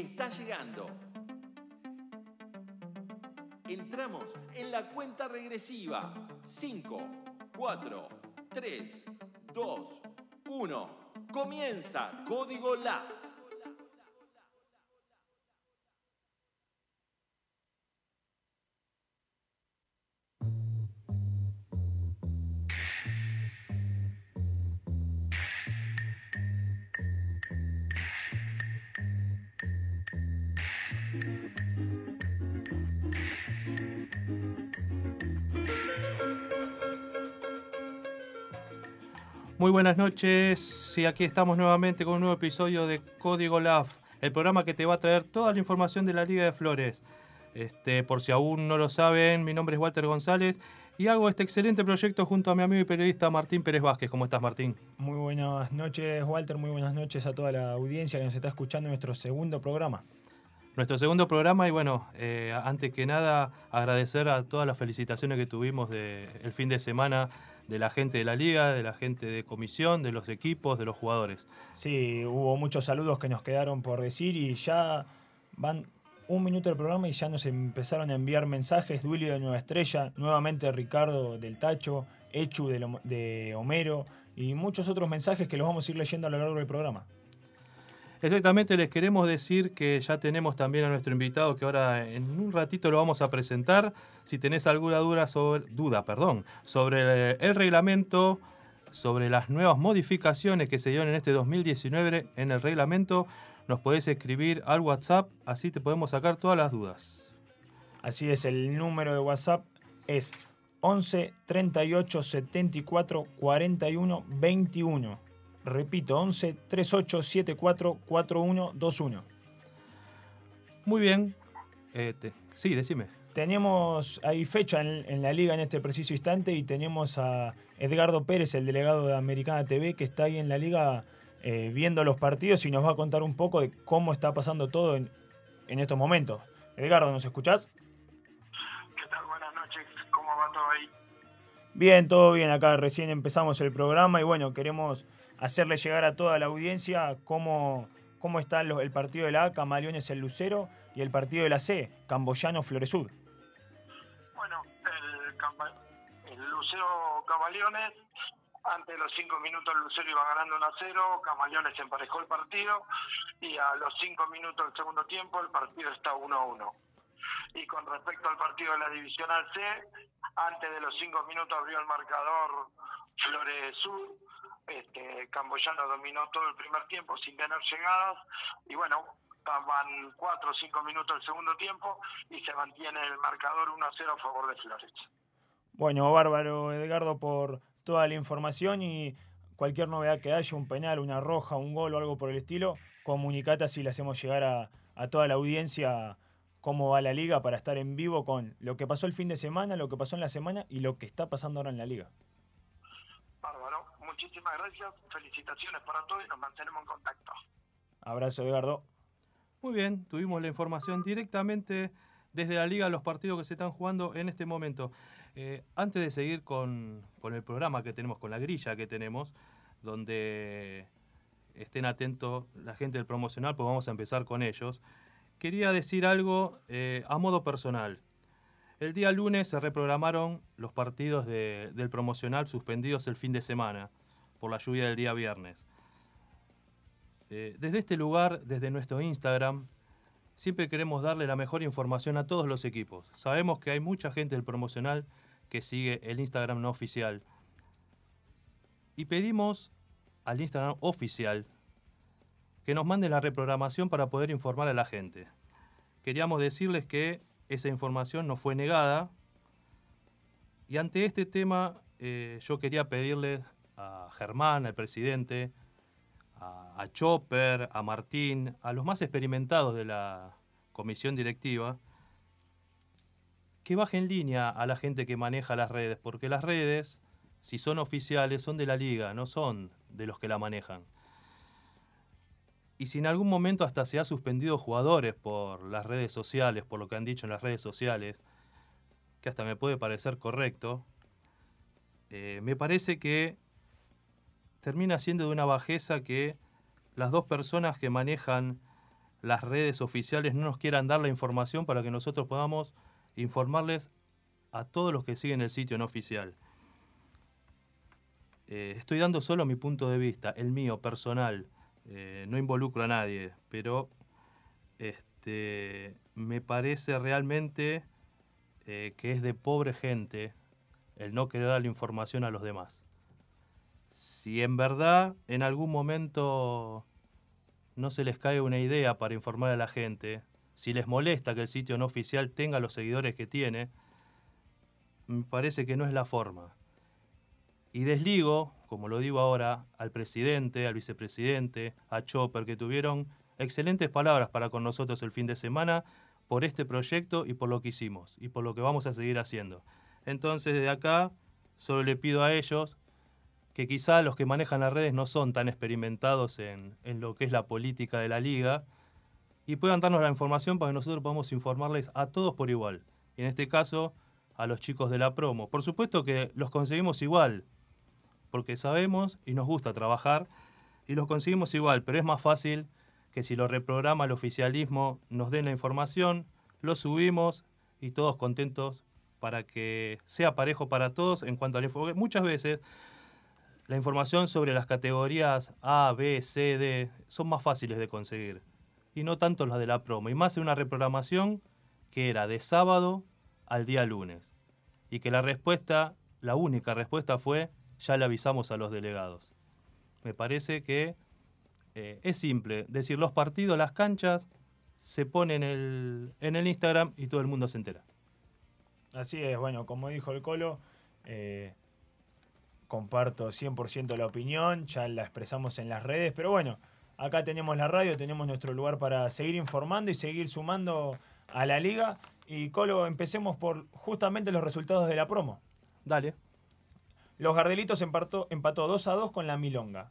está llegando. Entramos en la cuenta regresiva. 5, 4, 3, 2, 1. Comienza Código LAF. Muy buenas noches y aquí estamos nuevamente con un nuevo episodio de Código LAF, el programa que te va a traer toda la información de la Liga de Flores. Este, por si aún no lo saben, mi nombre es Walter González y hago este excelente proyecto junto a mi amigo y periodista Martín Pérez Vázquez. ¿Cómo estás, Martín? Muy buenas noches, Walter. Muy buenas noches a toda la audiencia que nos está escuchando en nuestro segundo programa. Nuestro segundo programa y bueno, eh, antes que nada agradecer a todas las felicitaciones que tuvimos del fin de semana de la gente de la liga, de la gente de comisión, de los equipos, de los jugadores. Sí, hubo muchos saludos que nos quedaron por decir y ya van un minuto del programa y ya nos empezaron a enviar mensajes. Duilio de Nueva Estrella, nuevamente Ricardo del Tacho, Echu de, Homero y muchos otros mensajes que los vamos a ir leyendo a lo largo del programa. Exactamente, les queremos decir que ya tenemos también a nuestro invitado que ahora en un ratito lo vamos a presentar. Si tenés alguna duda sobre, perdón, sobre el reglamento, sobre las nuevas modificaciones que se dieron en este 2019 en el reglamento, nos podés escribir al WhatsApp, así te podemos sacar todas las dudas. Así es, el número de WhatsApp es 11 38 74 41 21. Repito, 11 38 74 4121. Muy bien. Eh, sí, decime. Tenemos ahí fecha en, la liga en este preciso instante y tenemos a Edgardo Pérez, el delegado de Americana TV, que está ahí en la liga eh, viendo los partidos y nos va a contar un poco de cómo está pasando todo en, en estos momentos. Edgardo, ¿nos escuchás? ¿Qué tal? Buenas noches. ¿Cómo va todo ahí? Bien, todo bien. Acá recién empezamos el programa y bueno, queremos hacerle llegar a toda la audiencia cómo, cómo está el partido de la A, Camaleones el Lucero, y el partido de la C, Camboyano Floresud. Bueno, el, Lucero Camaleones, antes de los cinco minutos el Lucero iba ganando 1 a 0, Camaleones emparejó el partido y a los cinco minutos del segundo tiempo el partido está 1 a 1. Y con respecto al partido de la Divisional C, antes de los cinco minutos abrió el marcador Flores Sur este, Camboyano dominó todo el primer tiempo sin tener llegadas y bueno, van cuatro o cinco minutos el segundo tiempo y se mantiene el marcador 1 a 0 a favor de Flores. Bueno, bárbaro Edgardo por toda la información y cualquier novedad que haya, un penal, una roja, un gol o algo por el estilo, comunicate así le hacemos llegar a toda la audiencia cómo va la liga para estar en vivo con lo que pasó el fin de semana, lo que pasó en la semana y lo que está pasando ahora en la liga muchísimas gracias, felicitaciones para todos y nos mantenemos en contacto. Abrazo, Edgardo. Muy bien, tuvimos la información directamente desde la liga, los partidos que se están jugando en este momento. Eh, antes de seguir con, el programa que tenemos, con la grilla que tenemos, donde estén atentos la gente del promocional, pues vamos a empezar con ellos. Quería decir algo eh, a modo personal. El día lunes se reprogramaron los partidos del promocional suspendidos el fin de semana por la lluvia del día viernes. Eh, desde este lugar, desde nuestro Instagram, siempre queremos darle la mejor información a todos los equipos. Sabemos que hay mucha gente del promocional que sigue el Instagram no oficial. Y pedimos al Instagram oficial que nos mande la reprogramación para poder informar a la gente. Queríamos decirles que esa información no fue negada. Y ante este tema eh, yo quería pedirles a Germán, al presidente, a, Chopper, a Martín, a los más experimentados de la comisión directiva, que bajen línea a la gente que maneja las redes, porque las redes, si son oficiales, son de la liga, no son de los que la manejan. Y si en algún momento hasta se ha suspendido jugadores por las redes sociales, por lo que han dicho en las redes sociales, que hasta me puede parecer correcto, eh, me parece que termina siendo de una bajeza que las dos personas que manejan las redes oficiales no nos quieran dar la información para que nosotros podamos informarles a todos los que siguen el sitio no oficial. Eh, estoy dando solo mi punto de vista, el mío, personal. Eh, no involucro a nadie, pero este, me parece realmente eh, que es de pobre gente el no querer dar la información a los demás. Si en verdad en algún momento no se les cae una idea para informar a la gente, si les molesta que el sitio no oficial tenga los seguidores que tiene, me parece que no es la forma. Y desligo, como lo digo ahora, al presidente, al vicepresidente, a Chopper, que tuvieron excelentes palabras para con nosotros el fin de semana por este proyecto y por lo que hicimos y por lo que vamos a seguir haciendo. Entonces, de acá, solo le pido a ellos que quizá los que manejan las redes no son tan experimentados en, en lo que es la política de la liga y puedan darnos la información para que nosotros podamos informarles a todos por igual. Y en este caso, a los chicos de la promo. Por supuesto que los conseguimos igual, porque sabemos y nos gusta trabajar y los conseguimos igual, pero es más fácil que si lo reprograma el oficialismo nos den la información, lo subimos y todos contentos para que sea parejo para todos en cuanto al información. Muchas veces la información sobre las categorías A, B, C, D son más fáciles de conseguir y no tanto las de la promo, y más en una reprogramación que era de sábado al día lunes y que la respuesta, la única respuesta fue ya le avisamos a los delegados. Me parece que eh, es simple, decir los partidos, las canchas, se el, en el Instagram y todo el mundo se entera. Así es, bueno, como dijo el Colo, eh, comparto 100% la opinión, ya la expresamos en las redes, pero bueno, acá tenemos la radio, tenemos nuestro lugar para seguir informando y seguir sumando a la liga. Y Colo, empecemos por justamente los resultados de la promo. Dale. Los Gardelitos empató, empató 2 a 2 con la Milonga.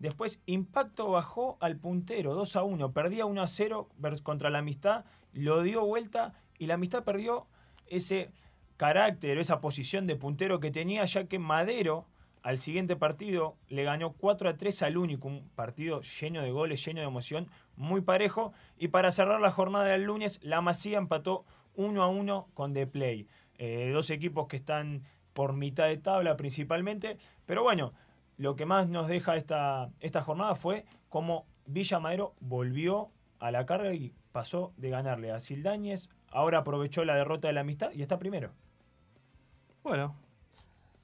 Después Impacto bajó al puntero 2 a 1, perdía 1 a 0 contra la Amistad, lo dio vuelta y la Amistad perdió ese carácter, esa posición de puntero que tenía, ya que Madero al siguiente partido le ganó 4 a 3 al único, un partido lleno de goles, lleno de emoción, muy parejo. Y para cerrar la jornada del lunes, la Masía empató 1 a 1 con The Play. Eh, dos equipos que están por mitad de tabla principalmente. Pero bueno, lo que más nos deja esta, esta jornada fue cómo Villa Madero volvió a la carga y pasó de ganarle a Sildañez. Ahora aprovechó la derrota de la amistad y está primero. Bueno,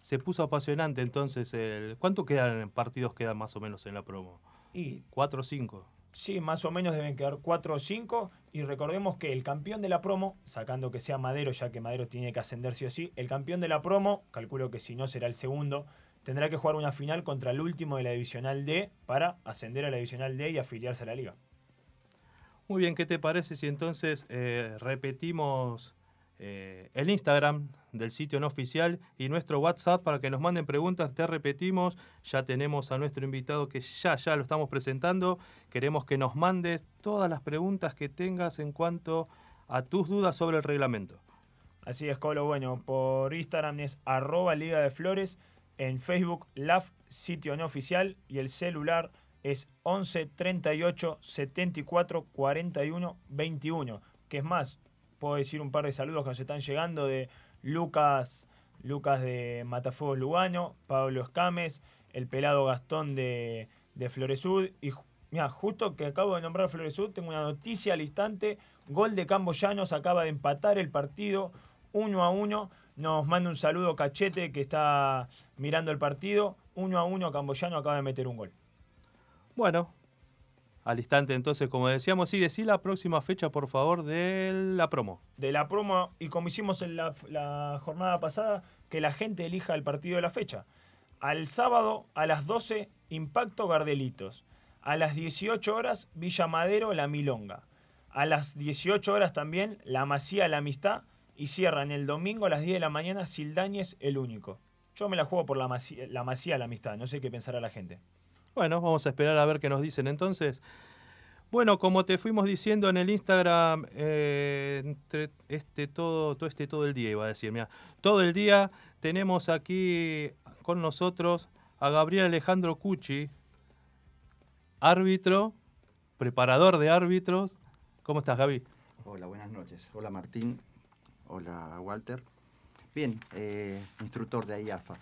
se puso apasionante entonces. El... ¿Cuánto quedan partidos quedan más o menos en la promo? Y ¿Cuatro o cinco? Sí, más o menos deben quedar cuatro o cinco. Y recordemos que el campeón de la promo, sacando que sea Madero, ya que Madero tiene que ascender sí o sí, el campeón de la promo, calculo que si no será el segundo, tendrá que jugar una final contra el último de la Divisional D para ascender a la Divisional D y afiliarse a la liga. Muy bien, ¿qué te parece si entonces eh, repetimos eh, el Instagram del sitio no oficial y nuestro WhatsApp para que nos manden preguntas. Te repetimos, ya tenemos a nuestro invitado que ya, ya lo estamos presentando. Queremos que nos mandes todas las preguntas que tengas en cuanto a tus dudas sobre el reglamento. Así es, Colo. Bueno, por Instagram es arroba Liga de Flores, en Facebook LAF sitio no oficial y el celular es 11 38 74 41 21. Que es más, puedo decir un par de saludos que nos están llegando de Lucas, Lucas de Matafuegos Lugano, Pablo Escames, el pelado Gastón de, de Floresud. Y mira, justo que acabo de nombrar Floresud, tengo una noticia al instante. Gol de Camboyanos, acaba de empatar el partido uno a uno. Nos manda un saludo Cachete que está mirando el partido. Uno a uno, Camboyano acaba de meter un gol. Bueno, al instante. Entonces, como decíamos, sí, decí la próxima fecha, por favor, de la promo. De la promo, y como hicimos en la, jornada pasada, que la gente elija el partido de la fecha. Al sábado, a las 12, Impacto Gardelitos. A las 18 horas, Villa Madero, La Milonga. A las 18 horas también, La Masía, La Amistad. Y cierran el domingo a las 10 de la mañana, Sildañez, El Único. Yo me la juego por La Masía, La, Masía, la Amistad. No sé qué pensará la gente. Bueno, vamos a esperar a ver qué nos dicen entonces. Bueno, como te fuimos diciendo en el Instagram, eh, este todo, todo este todo el día iba a decir, mira, todo el día tenemos aquí con nosotros a Gabriel Alejandro Cucci, árbitro, preparador de árbitros ¿Cómo estás, Gaby? Hola, buenas noches. Hola, Martín. Hola, Walter. Bien, eh, instructor de AIAFA,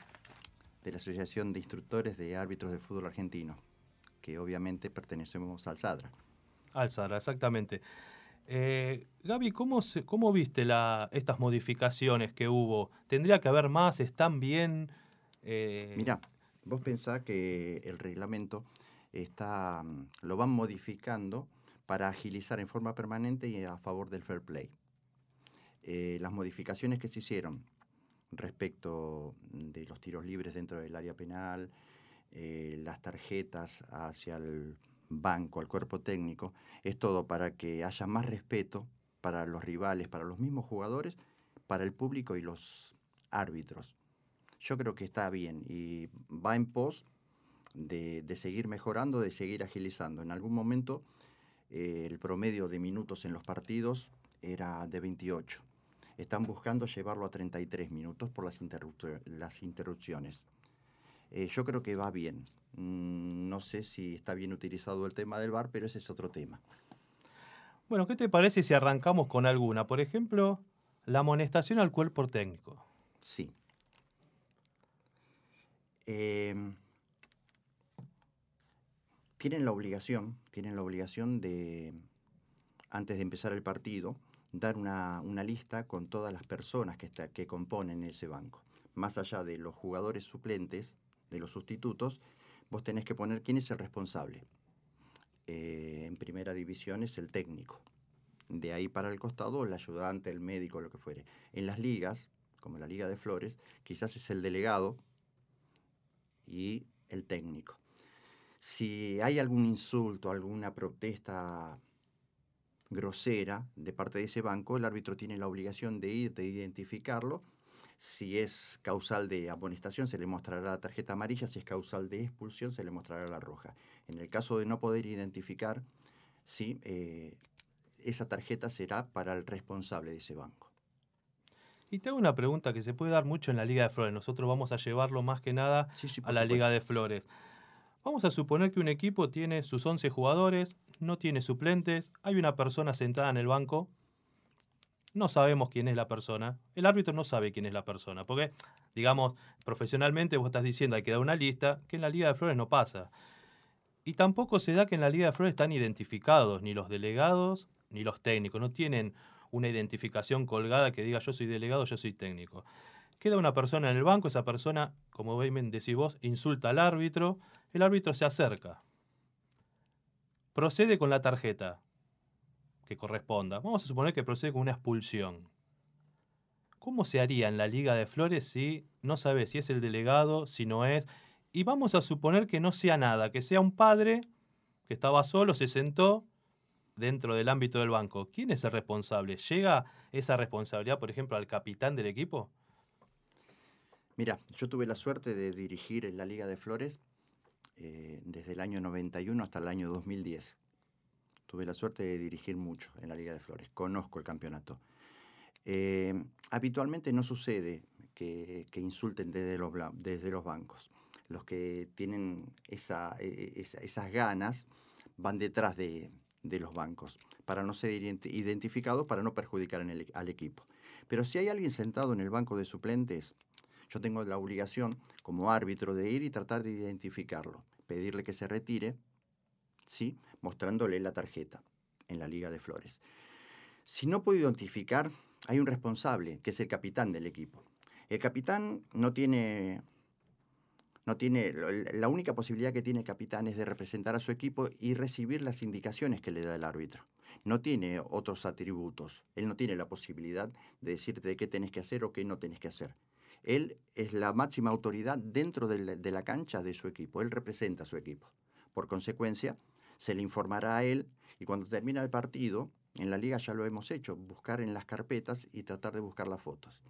de la Asociación de Instructores de Árbitros de Fútbol Argentino, que obviamente pertenecemos al SADRA. Al SADRA, exactamente. Eh, Gaby, ¿cómo, ¿cómo viste la, estas modificaciones que hubo? ¿Tendría que haber más? ¿Están bien? Eh... Mira, vos pensás que el reglamento está, lo van modificando para agilizar en forma permanente y a favor del fair play. Eh, las modificaciones que se hicieron respecto de los tiros libres dentro del área penal, eh, las tarjetas hacia el banco, al cuerpo técnico, es todo para que haya más respeto para los rivales, para los mismos jugadores, para el público y los árbitros. Yo creo que está bien y va en pos de, seguir mejorando, de seguir agilizando. En algún momento eh, el promedio de minutos en los partidos era de 28 están buscando llevarlo a 33 minutos por las, las interrupciones. Eh, yo creo que va bien. Mm, no sé si está bien utilizado el tema del bar, pero ese es otro tema. Bueno, ¿qué te parece si arrancamos con alguna? Por ejemplo, la amonestación al cuerpo técnico. Sí. Em, tienen la obligación, tienen la obligación de, antes de empezar el partido, dar una, lista con todas las personas que, que componen ese banco. Más allá de los jugadores suplentes, de los sustitutos, vos tenés que poner quién es el responsable. Eh, en primera división es el técnico. De ahí para el costado, el ayudante, el médico, lo que fuere. En las ligas, como la Liga de Flores, quizás es el delegado y el técnico. Si hay algún insulto, alguna protesta grosera de parte de ese banco, el árbitro tiene la obligación de ir, de identificarlo. Si es causal de amonestación, se le mostrará la tarjeta amarilla. Si es causal de expulsión, se le mostrará la roja. En el caso de no poder identificar, sí, eh, esa tarjeta será para el responsable de ese banco. Y tengo una pregunta que se puede dar mucho en la Liga de Flores. Nosotros vamos a llevarlo más que nada a la Liga de Flores. Vamos a suponer que un equipo tiene sus 11 jugadores, no tiene suplentes, hay una persona sentada en el banco, no sabemos quién es la persona, el árbitro no sabe quién es la persona, porque, digamos, profesionalmente vos estás diciendo hay que dar una lista, que en la Liga de Flores no pasa. Y tampoco se da que en la Liga de Flores están identificados ni los delegados ni los técnicos, no tienen una identificación colgada que diga yo soy delegado, yo soy técnico. Queda una persona en el banco, esa persona, como decís vos, insulta al árbitro, el árbitro se acerca, procede con la tarjeta que corresponda. Vamos a suponer que procede con una expulsión. ¿Cómo se haría en la Liga de Flores si no sabe si es el delegado, si no es? Y vamos a suponer que no sea nada, que sea un padre que estaba solo, se sentó dentro del ámbito del banco. ¿Quién es el responsable? ¿Llega esa responsabilidad, por ejemplo, al capitán del equipo? Mira, yo tuve la suerte de dirigir en la Liga de Flores eh, desde el año 91 hasta el año 2010. Tuve la suerte de dirigir mucho en la Liga de Flores, conozco el campeonato. Eh, habitualmente no sucede que, insulten desde los, bancos. Los que tienen e, e, esas ganas van detrás de, los bancos para no ser identificados, para no perjudicar al equipo. Pero si hay alguien sentado en el banco de suplentes, yo tengo la obligación como árbitro de ir y tratar de identificarlo, pedirle que se retire, ¿sí? mostrándole la tarjeta en la Liga de Flores. Si no puedo identificar, hay un responsable, que es el capitán del equipo. El capitán no tiene, no tiene, la única posibilidad que tiene el capitán es de representar a su equipo y recibir las indicaciones que le da el árbitro. No tiene otros atributos. Él no tiene la posibilidad de decirte qué tenés que hacer o qué no tenés que hacer. Él es la máxima autoridad dentro de la, cancha de su equipo, él representa a su equipo. Por consecuencia, se le informará a él y cuando termina el partido, en la liga ya lo hemos hecho, buscar en las carpetas y tratar de buscar las fotos.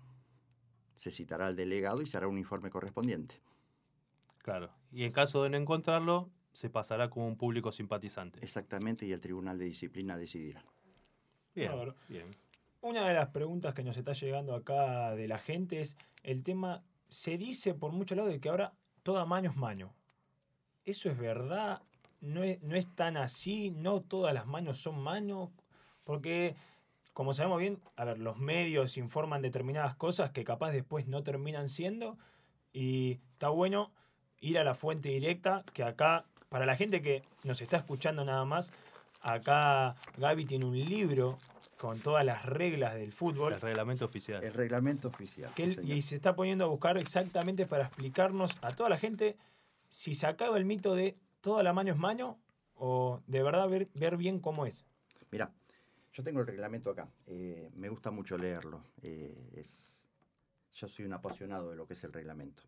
Se citará al delegado y se hará un informe correspondiente. Claro, y en caso de no encontrarlo, se pasará como un público simpatizante. Exactamente, y el Tribunal de Disciplina decidirá. Bien, bien. Una de las preguntas que nos está llegando acá de la gente es el tema, se dice por muchos lados de que ahora toda mano es mano. ¿Eso es verdad? ¿No es, ¿No es tan así? ¿No todas las manos son manos? Porque, como sabemos bien, a ver, los medios informan determinadas cosas que capaz después no terminan siendo. Y está bueno ir a la fuente directa, que acá, para la gente que nos está escuchando nada más, acá Gaby tiene un libro con todas las reglas del fútbol. El reglamento oficial. El reglamento oficial. que sí, él- señor. y se está poniendo a buscar exactamente para explicarnos a toda la gente si se acaba el mito de toda la mano es mano o de verdad ver, ver bien cómo es. Mira, yo tengo el reglamento acá. eh, me gusta mucho leerlo. eh, es, yo soy un apasionado de lo que es el reglamento.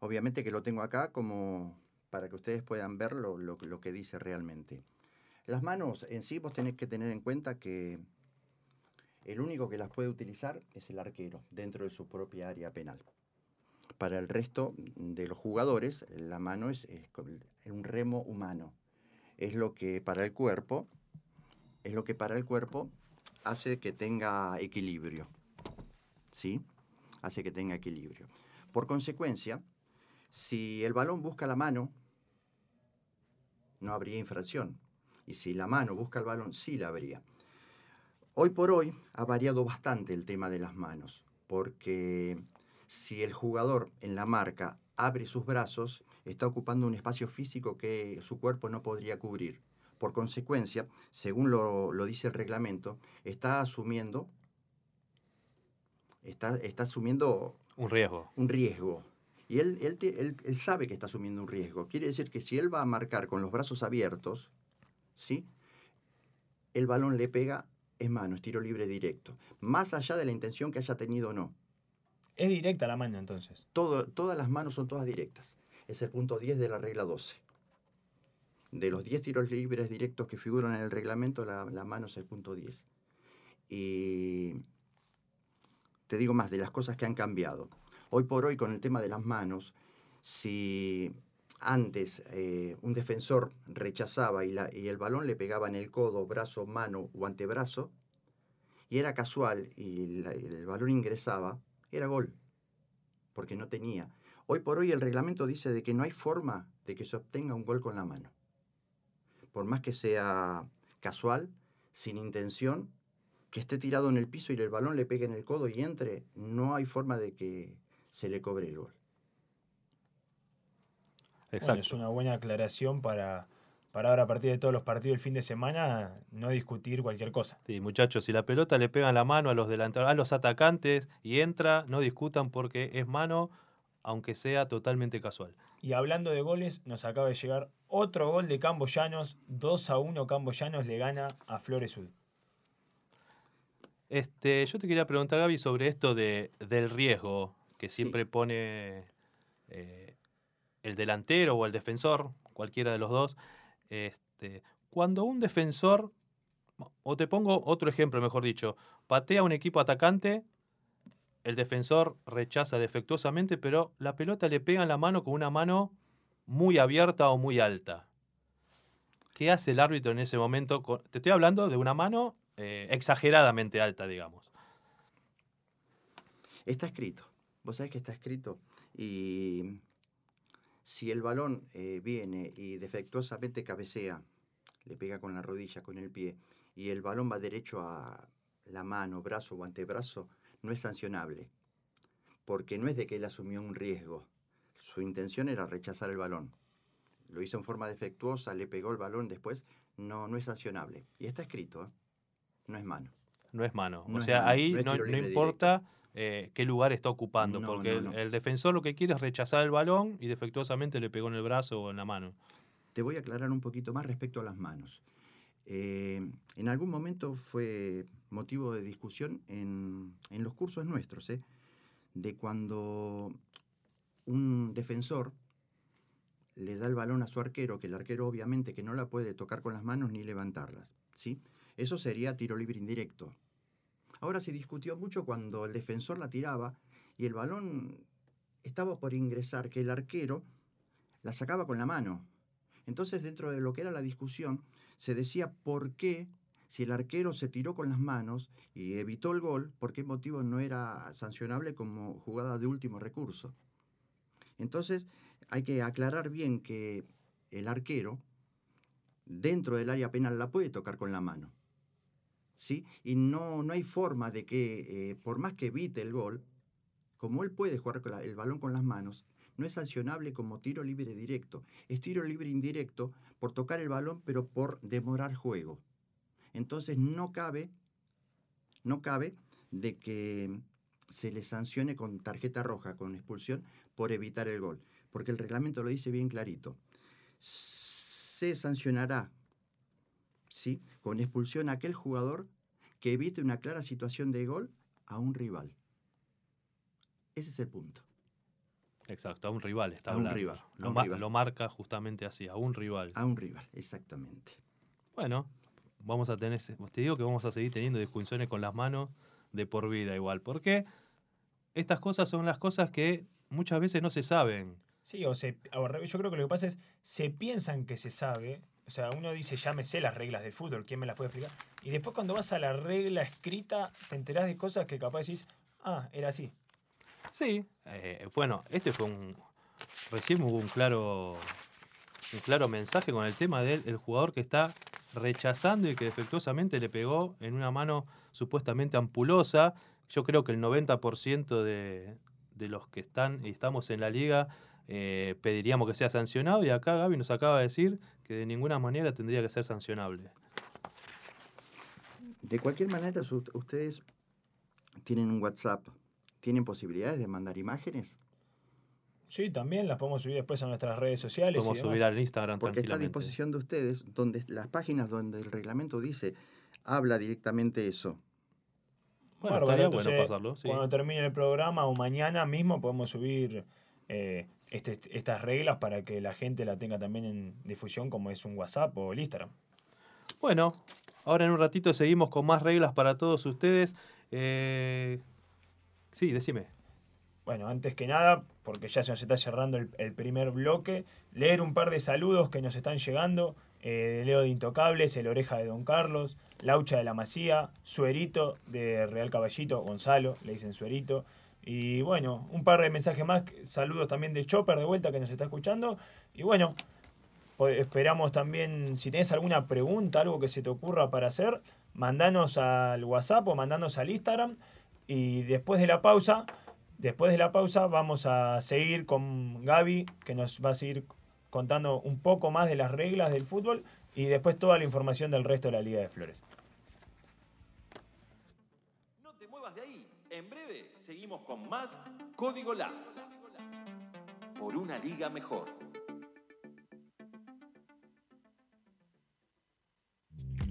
Obviamente que lo tengo acá como para que ustedes puedan ver lo, lo- lo que dice realmente. Las manos en sí vos tenés que tener en cuenta que el único que las puede utilizar es el arquero dentro de su propia área penal. Para el resto de los jugadores, la mano es, un remo humano. Es lo que para el cuerpo es lo que para el cuerpo hace que tenga equilibrio. ¿Sí? Hace que tenga equilibrio. Por consecuencia, si el balón busca la mano, no habría infracción. Y si la mano busca el balón, sí la habría. Hoy por hoy ha variado bastante el tema de las manos, porque si el jugador en la marca abre sus brazos, está ocupando un espacio físico que su cuerpo no podría cubrir. Por consecuencia, según lo, lo dice el reglamento, está asumiendo, está, está asumiendo Un riesgo. un riesgo. Y él, él, él- él sabe que está asumiendo un riesgo. Quiere decir que si él va a marcar con los brazos abiertos, ¿sí? el balón le pega, es mano, es tiro libre directo. Más allá de la intención que haya tenido o no. Es directa la mano entonces. Todo, todas las manos son todas directas. Es el punto 10 de la regla 12. De los 10 tiros libres directos que figuran en el reglamento, la, la mano es el punto 10. Y te digo más de las cosas que han cambiado. Hoy por hoy, con el tema de las manos, si antes eh, un defensor rechazaba y, la- y el balón le pegaba en el codo, brazo, mano o antebrazo, y era casual y la- el balón ingresaba, era gol, porque no tenía. Hoy por hoy el reglamento dice de que no hay forma de que se obtenga un gol con la mano. Por más que sea casual, sin intención, que esté tirado en el piso y el balón le pegue en el codo y entre, no hay forma de que se le cobre el gol. Bueno, Exacto. es una buena aclaración para, para ahora a partir de todos los partidos del fin de semana no discutir cualquier cosa. Sí, muchachos, si la pelota le pega en la mano a los delanteros, a los atacantes y entra, no discutan porque es mano, aunque sea totalmente casual. Y hablando de goles, nos acaba de llegar otro gol de Cambo Llanos. 2 a 1 Cambo Llanos le gana a Flores Sud. Este, yo te quería preguntar, Gaby, sobre esto de, del riesgo que Sí. siempre pone eh, el delantero o el defensor, cualquiera de los dos. Este, cuando un defensor, o te pongo otro ejemplo, mejor dicho, patea un equipo atacante, el defensor rechaza defectuosamente, pero la pelota le pega en la mano con una mano muy abierta o muy alta. ¿Qué hace el árbitro en ese momento? Te estoy hablando de una mano eh, exageradamente alta, digamos. Está escrito. Vos sabés que está escrito. Y si el balón eh, viene y defectuosamente cabecea, le pega con la rodilla, con el pie, y el balón va derecho a la mano, brazo o antebrazo, no es sancionable. Porque no es de que él asumió un riesgo. Su intención era rechazar el balón. Lo hizo en forma defectuosa, le pegó el balón después, no, no es sancionable. Y está escrito, ¿eh? no es mano. No es mano. No o es sea, mano, ahí no no, importa eh, qué lugar está ocupando, No, porque no, el, no. el defensor lo que quiere es rechazar el balón y defectuosamente le pegó en el brazo o en la mano. Te voy a aclarar un poquito más respecto a las manos. Eh, en algún momento fue motivo de discusión en, en los cursos nuestros, ¿eh? de cuando un defensor le da el balón a su arquero, que el arquero obviamente que no la puede tocar con las manos ni levantarlas. ¿sí? Eso sería tiro libre indirecto. Ahora se discutió mucho cuando el defensor la tiraba y el balón estaba por ingresar, que el arquero la sacaba con la mano. Entonces, dentro de lo que era la discusión, se decía por qué, si el arquero se tiró con las manos y evitó el gol, por qué motivo no era sancionable como jugada de último recurso. Entonces, hay que aclarar bien que el arquero, dentro del área penal, la puede tocar con la mano. ¿Sí? Y no, no hay forma de que, eh, por más que evite el gol, como él puede jugar con el balón con las manos, no es sancionable como tiro libre directo. Es tiro libre indirecto por tocar el balón, pero por demorar juego. Entonces no cabe, no cabe de que se le sancione con tarjeta roja, con expulsión, por evitar el gol. Porque el reglamento lo dice bien clarito. Se sancionará ¿sí? con expulsión a aquel jugador que evite una clara situación de gol a un rival. Ese es el punto. Exacto, a un rival está A un hablando. rival, a Lo, un ma- rival. lo marca justamente así, a un rival. A un rival, exactamente. Bueno, vamos a tener, te digo que vamos a seguir teniendo discusiones con las manos de por vida igual. Porque estas cosas son las cosas que muchas veces no se saben. Sí, o se, o yo creo que lo que pasa es, se piensan que se sabe, o sea, uno dice, ya me sé las reglas del fútbol, ¿quién me las puede explicar? Y después cuando vas a la regla escrita, te enterás de cosas que capaz decís, ah, era así. Sí, eh, bueno, este fue un. Recién hubo un claro. Un claro mensaje con el tema del el jugador que está rechazando y que defectuosamente le pegó en una mano supuestamente ampulosa. Yo creo que el 90% de, de los que están y estamos en la liga eh, pediríamos que sea sancionado y acá Gaby nos acaba de decir que de ninguna manera tendría que ser sancionable. De cualquier manera, ustedes tienen un WhatsApp. ¿Tienen posibilidades de mandar imágenes? Sí, también las podemos subir después a nuestras redes sociales. Podemos y subir al Instagram Porque está a disposición de ustedes donde las páginas donde el reglamento dice, habla directamente eso. Bueno, Bárbaro, estaría bueno entonces, pasarlo. sí. Cuando termine el programa o mañana mismo podemos subir eh, este- estas reglas para que la gente la tenga también en difusión como es un WhatsApp o el Instagram. Bueno, ahora en un ratito seguimos con más reglas para todos ustedes. Eh, sí, decime. Bueno, antes que nada, porque ya se nos está cerrando el, el primer bloque, leer un par de saludos que nos están llegando. eh, de Leo de Intocables, El Oreja de Don Carlos, Laucha de la Masía, Suerito de Real Caballito, Gonzalo, le dicen Suerito. Y bueno, un par de mensajes más, saludos también de Chopper de vuelta que nos está escuchando. Y bueno, pues esperamos también, si tenés alguna pregunta, algo que se te ocurra para hacer, mandanos al WhatsApp o mandanos al Instagram. Y después de la pausa, después de la pausa vamos a seguir con Gaby, que nos va a seguir contando un poco más de las reglas del fútbol y después toda la información del resto de la Liga de Flores. No te muevas de ahí. En breve seguimos con más Código LAF. Por una liga mejor.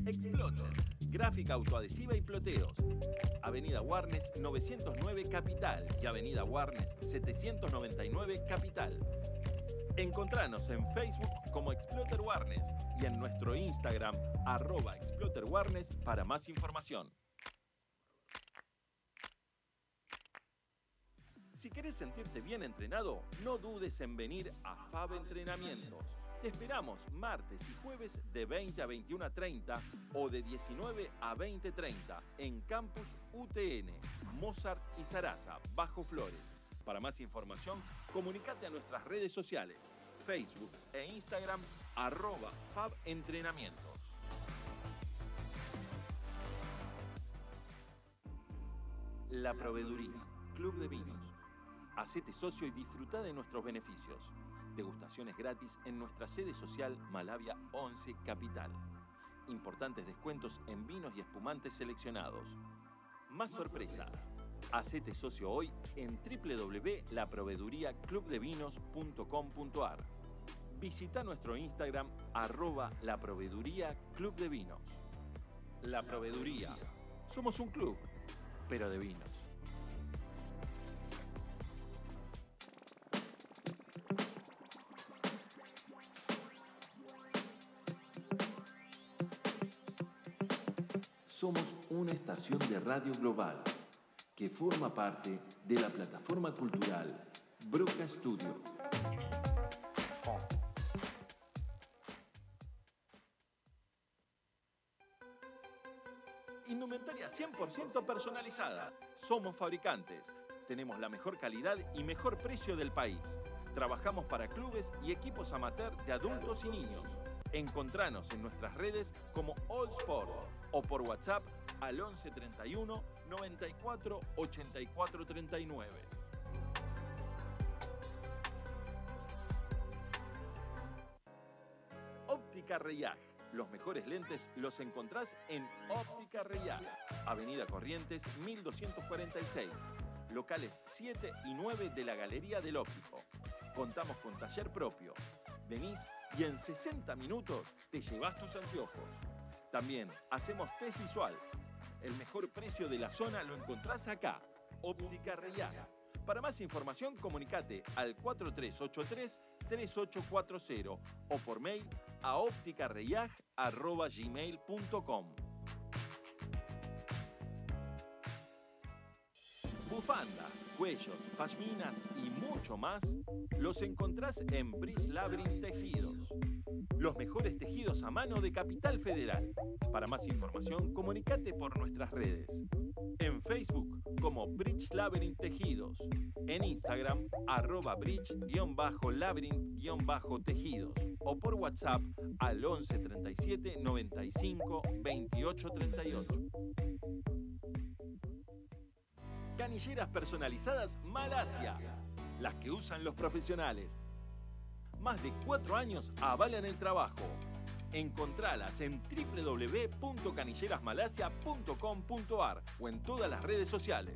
Exploter. Gráfica autoadhesiva y ploteos. Avenida Warnes 909 Capital y Avenida Warnes 799 Capital. Encontranos en Facebook como Exploter Warnes y en nuestro Instagram arroba Exploter Warnes para más información. Si querés sentirte bien entrenado, no dudes en venir a Fab Entrenamientos. Te esperamos martes y jueves de 20 a 21.30 o de 19 a 20.30 en Campus UTN, Mozart y Sarasa, Bajo Flores. Para más información, comunícate a nuestras redes sociales, Facebook e Instagram, arroba Fab Entrenamientos. La Proveeduría, Club de Vinos. Hacete socio y disfruta de nuestros beneficios. Degustaciones gratis en nuestra sede social Malavia 11 Capital. Importantes descuentos en vinos y espumantes seleccionados. Más sorpresas. Hacete socio hoy en www.laproveduriaclubdevinos.com.ar. Visita nuestro Instagram arroba la proveeduría Club de Vinos. La Proveeduría. Somos un club, pero de vinos. Somos una estación de radio global que forma parte de la plataforma cultural Broca Studio. Indumentaria 100% personalizada. Somos fabricantes. Tenemos la mejor calidad y mejor precio del país. Trabajamos para clubes y equipos amateur de adultos y niños. Encontranos en nuestras redes como All Sport o por WhatsApp al 11 31 94 84 39. Óptica Reyaj. Los mejores lentes los encontrás en Óptica Reyaj. Avenida Corrientes 1246. Locales 7 y 9 de la Galería del Óptico. Contamos con taller propio. Venís y en 60 minutos te llevas tus anteojos. También hacemos test visual. El mejor precio de la zona lo encontrás acá. Óptica Reyaj. Para más información, comunicate al 4383-3840 o por mail a ópticareyaj.gmail.com. Bufandas, cuellos, pashminas y mucho más los encontrás en Bridge Labyrinth Tejidos. Los mejores tejidos a mano de Capital Federal. Para más información, comunicate por nuestras redes. En Facebook como Bridge Labyrinth Tejidos. En Instagram, arroba bridge-labyrinth-tejidos. O por WhatsApp al 11 37 95 28 38. Canilleras personalizadas Malasia. Las que usan los profesionales. Más de cuatro años avalan el trabajo. Encontralas en www.canillerasmalasia.com.ar o en todas las redes sociales.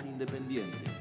Independiente.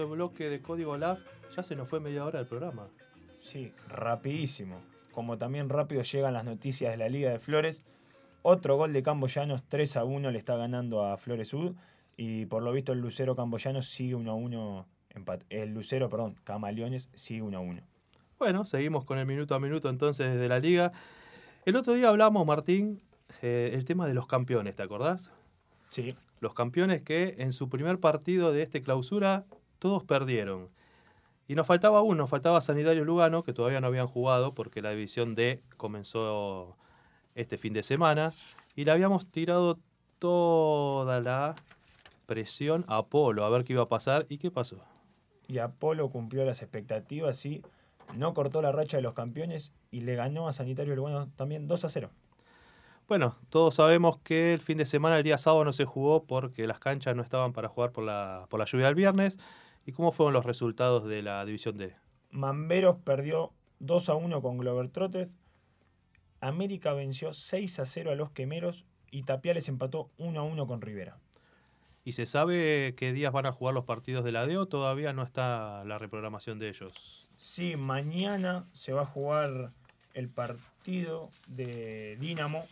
De bloque de código LAF, ya se nos fue media hora del programa. Sí, rapidísimo. Como también rápido llegan las noticias de la Liga de Flores. Otro gol de Camboyanos, 3 a 1 le está ganando a Flores Sud. Y por lo visto el Lucero Camboyanos sigue 1 a 1. empat- El Lucero, perdón, Camaleones sigue 1 a 1. Bueno, seguimos con el minuto a minuto entonces desde la liga. El otro día hablamos, Martín, eh, el tema de los campeones, ¿te acordás? Sí, Los campeones que en su primer partido de este clausura todos perdieron. Y nos faltaba uno, nos faltaba Sanitario Lugano, que todavía no habían jugado porque la división D comenzó este fin de semana. Y le habíamos tirado toda la presión a Apolo, a ver qué iba a pasar. ¿Y qué pasó? y Apolo cumplió las expectativas, sí. No cortó la racha de los campeones y le ganó a Sanitario Lugano también 2 a 0. Bueno, todos sabemos que el fin de semana, el día sábado, no se jugó porque las canchas no estaban para jugar por la, por la lluvia del viernes. ¿Y cómo fueron los resultados de la división D? Mamberos perdió 2 a 1 con Globetrotters. América venció 6 a 0 a los Quemeros y Tapiales empató 1 a 1 con Rivera. ¿Y se sabe qué días van a jugar los partidos de la D o todavía no está la reprogramación de ellos? Sí, mañana se va a jugar el partido de Dinamo.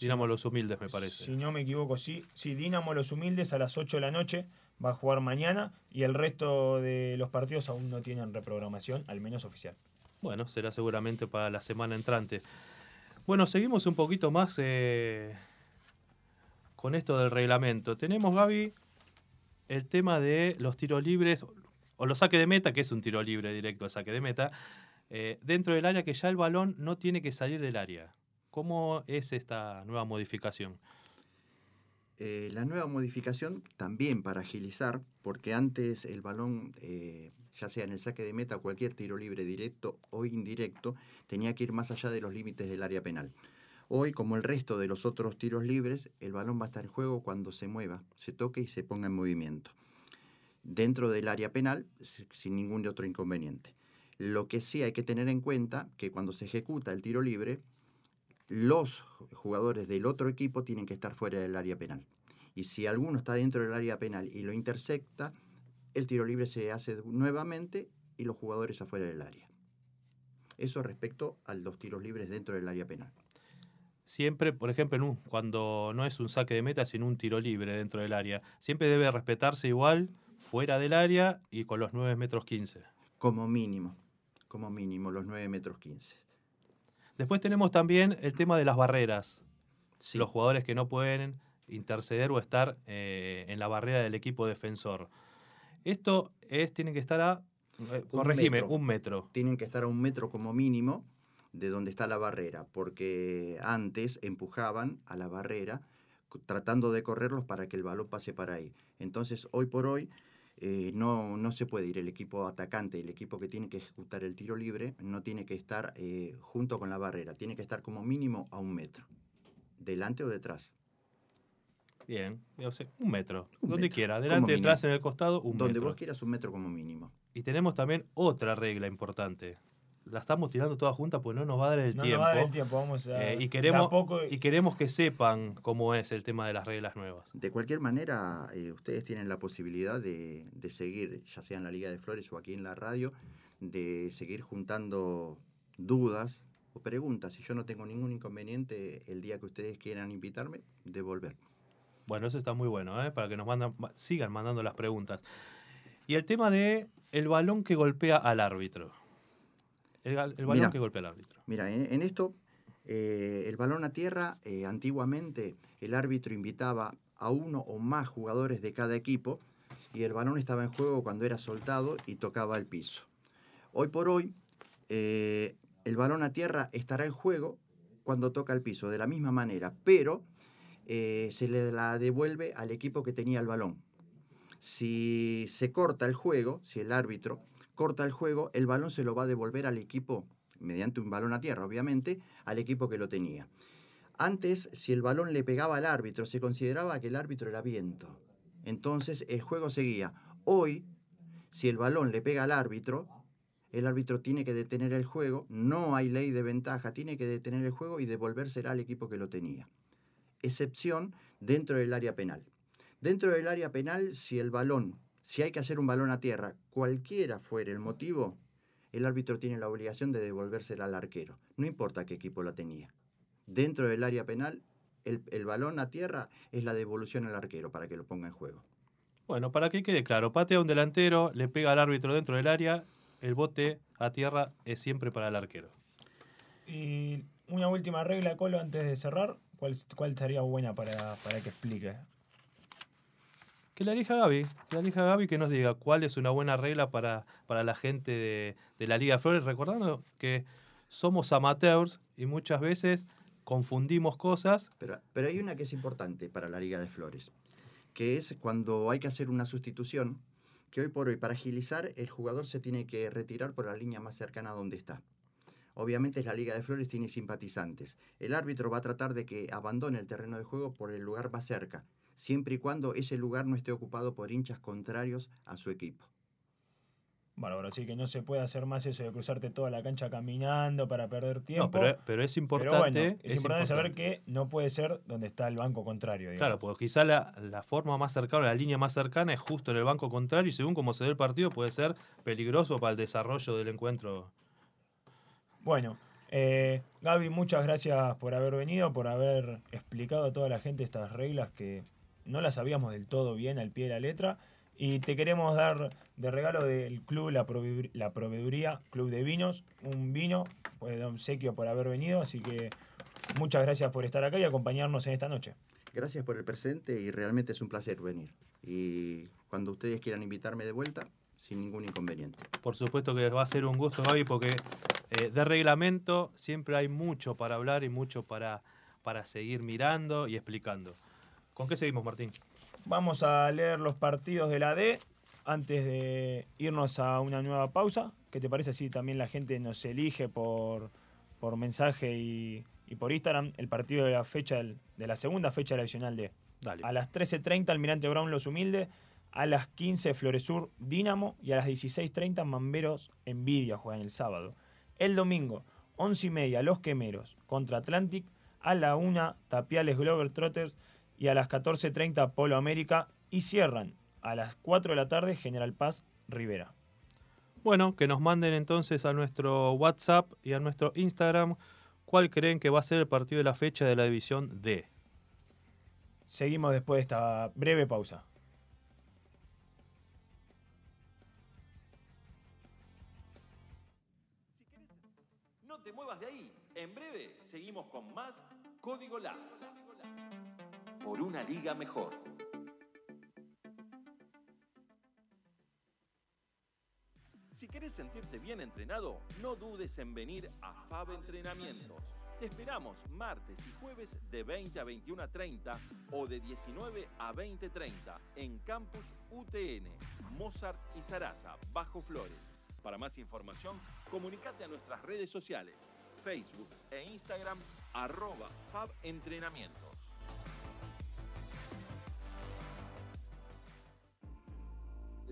Dinamo los humildes, me parece. Si no me equivoco, sí. Sí, Dinamo Los Humildes a las 8 de la noche va a jugar mañana y el resto de los partidos aún no tienen reprogramación, al menos oficial. Bueno, será seguramente para la semana entrante. Bueno, seguimos un poquito más eh, con esto del reglamento. Tenemos, Gaby, el tema de los tiros libres o los saques de meta, que es un tiro libre directo al saque de meta, eh, dentro del área que ya el balón no tiene que salir del área. ¿Cómo es esta nueva modificación? Eh, la nueva modificación también para agilizar, porque antes el balón, eh, ya sea en el saque de meta o cualquier tiro libre directo o indirecto, tenía que ir más allá de los límites del área penal. Hoy, como el resto de los otros tiros libres, el balón va a estar en juego cuando se mueva, se toque y se ponga en movimiento. Dentro del área penal, si- sin ningún otro inconveniente. Lo que sí hay que tener en cuenta que cuando se ejecuta el tiro libre, los jugadores del otro equipo tienen que estar fuera del área penal. Y si alguno está dentro del área penal y lo intersecta, el tiro libre se hace nuevamente y los jugadores afuera del área. Eso respecto a los tiros libres dentro del área penal. Siempre, por ejemplo, en un- cuando no es un saque de meta, sino un tiro libre dentro del área, siempre debe respetarse igual fuera del área y con los 9 metros 15. Como mínimo, como mínimo, los 9 metros 15. Después tenemos también el tema de las barreras. Sí, Los jugadores que no pueden interceder o estar eh, en la barrera del equipo defensor. Esto es, tiene que estar a, eh, Un corregime, metro. un metro. tienen que estar a un metro como mínimo de donde está la barrera, porque antes empujaban a la barrera tratando de correrlos para que el balón pase para ahí. Entonces, hoy por hoy, eh, no, no se puede ir el equipo atacante, el equipo que tiene que ejecutar el tiro libre, no tiene que estar eh, junto con la barrera, tiene que estar como mínimo a un metro, delante o detrás. Bien, o sea, un metro. Un donde metro, quiera, mínimo. detrás, en el costado, un donde metro. vos quieras un metro como mínimo. Y tenemos también otra regla importante. La estamos tirando toda junta porque no nos va a dar el No tiempo. nos va a dar el tiempo, vamos a. Eh, y, queremos, poco, y queremos que sepan cómo es el tema de las reglas nuevas. De cualquier manera, eh, ustedes tienen la posibilidad de, de seguir, ya sea en la Liga de Flores o aquí en la radio, de seguir juntando dudas o preguntas. Y yo no tengo ningún inconveniente el día que ustedes quieran invitarme, de volver. Bueno, eso está muy bueno, ¿eh? para que nos mandan, ma- sigan mandando las preguntas. Y el tema de el balón que golpea al árbitro. El, el balón Mira. que golpea al árbitro. Mira, en, en esto, eh, el balón a tierra, eh, antiguamente el árbitro invitaba a uno o más jugadores de cada equipo y el balón estaba en juego cuando era soltado y tocaba el piso. Hoy por hoy, eh, el balón a tierra estará en juego cuando toca el piso, de la misma manera, pero se le la devuelve al equipo que tenía el balón. Si se corta el juego, si el árbitro corta el juego, el balón se lo va a devolver al equipo, mediante un balón a tierra, obviamente, al equipo que lo tenía. Antes, si el balón le pegaba al árbitro, se consideraba que el árbitro era viento. Entonces, el juego seguía. Hoy, si el balón le pega al árbitro, el árbitro tiene que detener el juego, no hay ley de ventaja, tiene que detener el juego y devolvérsela al equipo que lo tenía. Excepción dentro del área penal. Dentro del área penal, si el balón, si hay que hacer un balón a tierra, cualquiera fuera el motivo, el árbitro tiene la obligación de devolvérsela al arquero, no importa qué equipo la tenía. Dentro del área penal, el, el balón a tierra es la devolución al arquero para que lo ponga en juego. Bueno, para que quede claro, patea un delantero, le pega al árbitro dentro del área, el bote a tierra es siempre para el arquero. Y una última regla, Colo, antes de cerrar. ¿Cuál, cuál estaría buena para, para que explique? Que la elija Gaby, que la elija Gaby que nos diga cuál es una buena regla para, para la gente de, de la Liga de Flores, recordando que somos amateurs y muchas veces confundimos cosas. Pero, pero hay una que es importante para la Liga de Flores, que es cuando hay que hacer una sustitución, que hoy por hoy, para agilizar, el jugador se tiene que retirar por la línea más cercana a donde está. Obviamente la Liga de Flores tiene simpatizantes. El árbitro va a tratar de que abandone el terreno de juego por el lugar más cerca, siempre y cuando ese lugar no esté ocupado por hinchas contrarios a su equipo. Bárbaro, así que no se puede hacer más eso de cruzarte toda la cancha caminando para perder tiempo. No, pero, pero es Pero importante. bueno, es, importante saber que no puede ser donde está el banco contrario. digamos. Claro, porque quizá la, la forma más cercana, la línea más cercana es justo en el banco contrario y según cómo se dé el partido puede ser peligroso para el desarrollo del encuentro. Bueno, eh, Gaby, muchas gracias por haber venido, por haber explicado a toda la gente estas reglas que no las sabíamos del todo bien al pie de la letra. Y te queremos dar de regalo del club La, Proveeduría, la Proveeduría Club de Vinos, un vino pues, de obsequio por haber venido. Así que muchas gracias por estar acá y acompañarnos en esta noche. Gracias por el presente y realmente es un placer venir. Y cuando ustedes quieran invitarme de vuelta, sin ningún inconveniente. Por supuesto que va a ser un gusto, Gaby, porque eh, de reglamento siempre hay mucho para hablar y mucho para, para seguir mirando y explicando. ¿Con qué seguimos, Martín? Vamos a leer los partidos de la D antes de irnos a una nueva pausa. ¿Qué te parece si también la gente nos elige por, por mensaje y, y por Instagram el partido de la fecha de la segunda fecha de la adicional D? Dale. A las 13.30 Almirante Brown Los Humildes, a las 15 Floresur Dínamo y a las 16.30 Mamberos Envidia juegan el sábado. El domingo, 11 y media Los Quemeros contra Atlantic, a la 1 Tapiales Glover Trotters y a las 14.30 Polo América y cierran a las 4 de la tarde General Paz Rivera. Bueno, que nos manden entonces a nuestro WhatsApp y a nuestro Instagram cuál creen que va a ser el partido de la fecha de la división D. Seguimos después de esta breve pausa. no te muevas de ahí. En breve seguimos con más Código LAF. Por una liga mejor. Si querés sentirte bien entrenado, no dudes en venir a Fab Entrenamientos. Te esperamos martes y jueves de 20 a 21.30 o de 19 a 20.30 en Campus UTN, Mozart y Sarasa, Bajo Flores. Para más información, comunícate a nuestras redes sociales, Facebook e Instagram, arroba Fab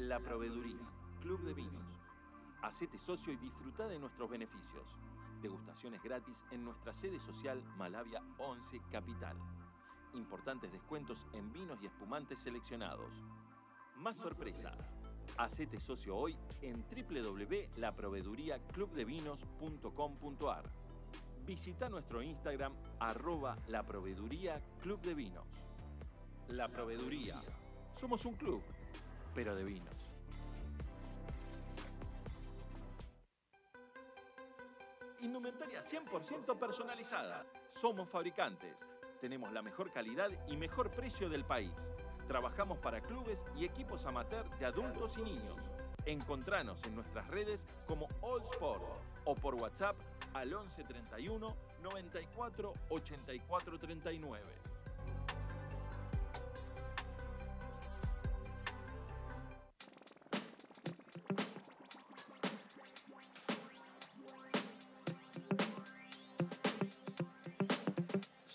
La Proveeduría, Club de Vinos. Hacete socio y disfruta de nuestros beneficios. Degustaciones gratis en nuestra sede social Malavia 11 Capital. Importantes descuentos en vinos y espumantes seleccionados. Más sorpresas. Hacete socio hoy en www.laproveduriaclubdevinos.com.ar. Visita nuestro Instagram arroba la Club de Vinos. La Proveeduría. Somos un club, pero de vinos. Indumentaria 100% personalizada. Somos fabricantes. Tenemos la mejor calidad y mejor precio del país. Trabajamos para clubes y equipos amateur de adultos y niños. Encontranos en nuestras redes como All Sport o por WhatsApp al 11 31 94 84 39.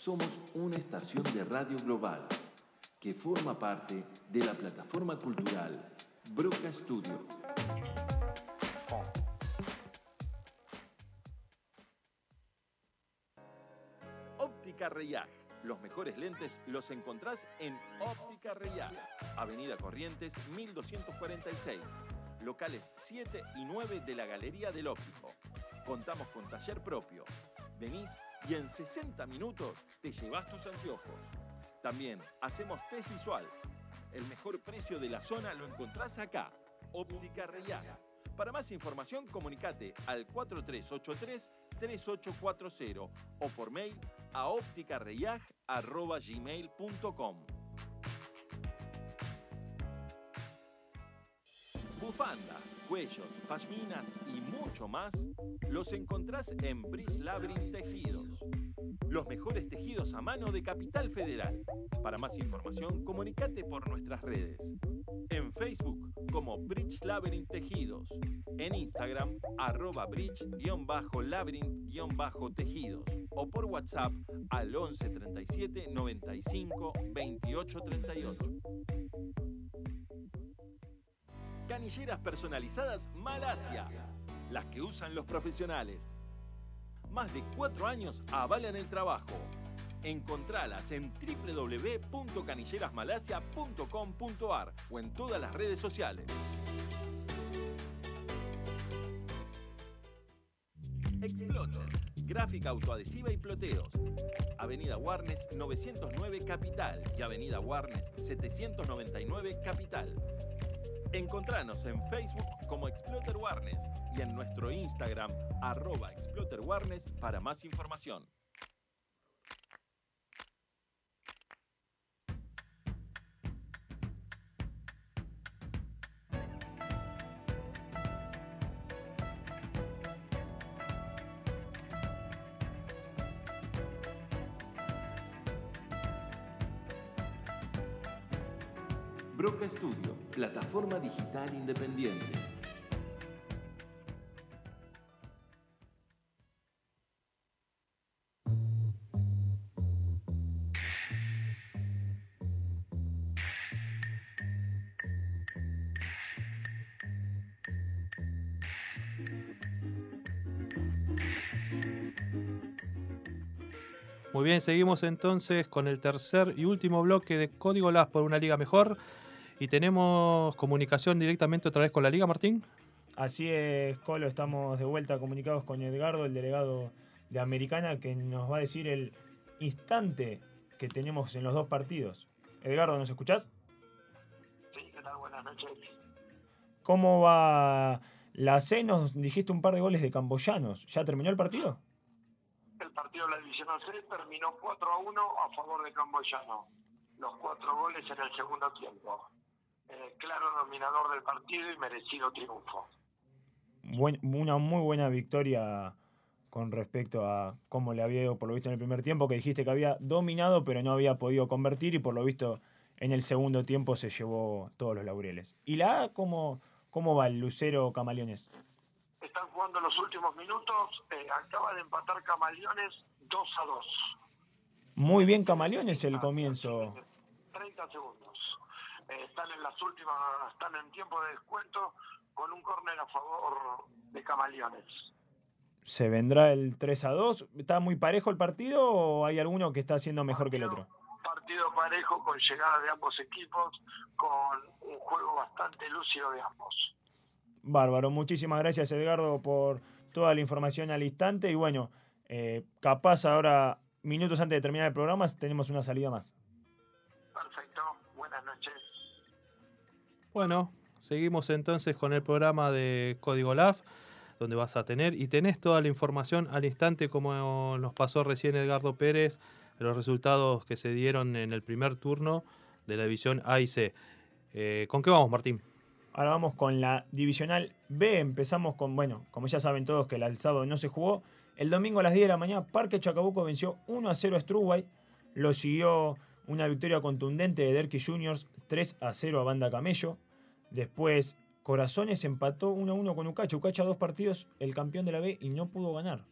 Somos una estación de radio global que forma parte de la plataforma cultural Broca Studio. Óptica Reyag. Los mejores lentes los encontrás en Óptica Reyag. Avenida Corrientes 1246. Locales 7 y 9 de la Galería del Óptico. Contamos con taller propio. Venís y en 60 minutos te llevas tus anteojos. También hacemos test visual. El mejor precio de la zona lo encontrás acá, Óptica Reyaga. Para más información, comunicate al 4383-3840 o por mail a opticareyag.gmail.com. Bufandas, cuellos, pashminas y más los encontrás en Bridge Labyrinth Tejidos. Los mejores tejidos a mano de Capital Federal. Para más información, comunicate por nuestras redes. En Facebook como Bridge Labyrinth Tejidos. En Instagram arroba bridge-labyrinth-tejidos. O por WhatsApp al 11 37 95 28 38. Canilleras personalizadas Malasia. Las que usan los profesionales. Más de cuatro años avalan el trabajo. Encontralas en www.canillerasmalasia.com.ar o en todas las redes sociales. Exploter. Gráfica autoadhesiva y ploteos. Avenida Warnes 909 Capital y Avenida Warnes 799 Capital. Encontranos en Facebook como Exploter Warnes y en nuestro Instagram arroba Exploter para más información. Broca Studio, plataforma digital independiente. Muy bien, seguimos entonces con el tercer y último bloque de Código LAS por una liga mejor. Y tenemos comunicación directamente otra vez con la liga, Martín. Así es, Colo, estamos de vuelta comunicados con Edgardo, el delegado de Americana, que nos va a decir el instante que tenemos en los dos partidos. Edgardo, ¿nos escuchás? Sí, ¿qué tal? Buenas noches. ¿Cómo va la C? Nos dijiste un par de goles de camboyanos. ¿Ya terminó el partido? El partido de la División C terminó 4 a 1 a favor de Camboyano. Los cuatro goles en el segundo tiempo. Eh, claro dominador del partido y merecido triunfo. Buen, una muy buena victoria con respecto a cómo le había ido por lo visto en el primer tiempo, que dijiste que había dominado pero no había podido convertir y por lo visto en el segundo tiempo se llevó todos los laureles. ¿Y la A cómo, cómo va el Lucero Camaleones? Están jugando los últimos minutos, eh, acaba de empatar Camaleones 2 a 2. Muy bien Camaleones el comienzo. 30 segundos. Eh, están en las últimas, están en tiempo de descuento con un córner a favor de Camaleones. ¿Se vendrá el 3 a 2? ¿Está muy parejo el partido o hay alguno que está haciendo mejor que el otro? Partido parejo con llegada de ambos equipos, con un juego bastante lúcido de ambos. Bárbaro, muchísimas gracias Edgardo por toda la información al instante y bueno, eh, capaz ahora, minutos antes de terminar el programa, tenemos una salida más. Perfecto, buenas noches. Bueno, seguimos entonces con el programa de Código LAF, donde vas a tener y tenés toda la información al instante como nos pasó recién Edgardo Pérez, los resultados que se dieron en el primer turno de la división A y C. Eh, ¿Con qué vamos, Martín? Ahora vamos con la divisional B. Empezamos con, bueno, como ya saben todos que el alzado no se jugó. El domingo a las 10 de la mañana, Parque Chacabuco venció 1 a 0 a Strugway. Lo siguió una victoria contundente de Derky Juniors 3 a 0 a Banda Camello. Después, Corazones empató 1 a 1 con Ucacha. Ucacha dos partidos, el campeón de la B, y no pudo ganar.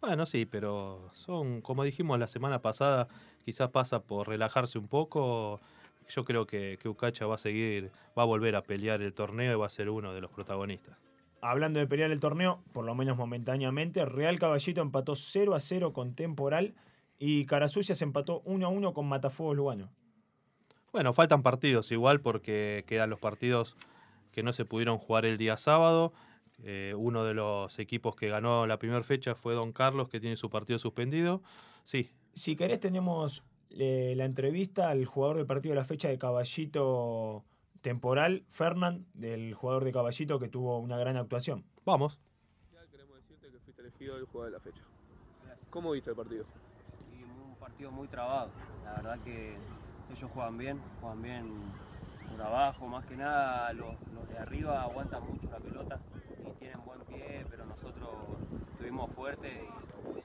Bueno, sí, pero son, como dijimos la semana pasada, quizás pasa por relajarse un poco. Yo creo que, que Ucacha va a seguir, va a volver a pelear el torneo y va a ser uno de los protagonistas. Hablando de pelear el torneo, por lo menos momentáneamente, Real Caballito empató 0 a 0 con Temporal y Carasucia se empató 1 a 1 con Matafuegos Lugano. Bueno, faltan partidos igual porque quedan los partidos que no se pudieron jugar el día sábado. Eh, uno de los equipos que ganó la primera fecha fue Don Carlos, que tiene su partido suspendido. Sí. Si querés, tenemos eh, la entrevista al jugador del partido de la fecha de Caballito Temporal, Fernand, del jugador de Caballito que tuvo una gran actuación. Vamos. Queremos decirte que fuiste elegido el jugador de la fecha. ¿Cómo viste el partido? Y un partido muy trabado. La verdad que ellos juegan bien, juegan bien por abajo, más que nada los, los de arriba aguantan mucho la pelota y tienen buen pie, pero nosotros estuvimos fuertes y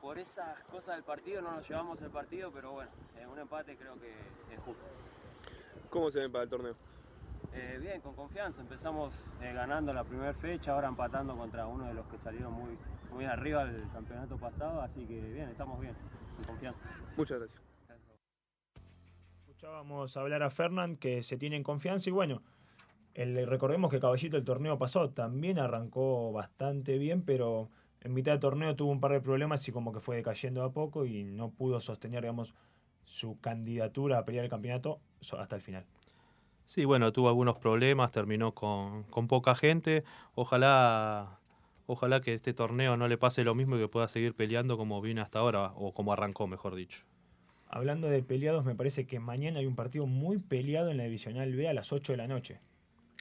por esas cosas del partido no nos llevamos el partido, pero bueno, en un empate creo que es justo. ¿Cómo se ven para el torneo? Eh, bien, con confianza. Empezamos eh, ganando la primera fecha, ahora empatando contra uno de los que salieron muy, muy arriba del campeonato pasado, así que bien, estamos bien, con confianza. Muchas gracias. Escuchábamos hablar a Fernand que se tiene en confianza y bueno, recordemos que Caballito el torneo pasado también arrancó bastante bien, pero en mitad del torneo tuvo un par de problemas y como que fue decayendo a poco y no pudo sostener, digamos, su candidatura a pelear el campeonato hasta el final. Sí, bueno, tuvo algunos problemas, terminó con, con poca gente. Ojalá, ojalá que este torneo no le pase lo mismo y que pueda seguir peleando como viene hasta ahora, o como arrancó, mejor dicho. Hablando de peleados, me parece que mañana hay un partido muy peleado en la Divisional B a las 8 de la noche.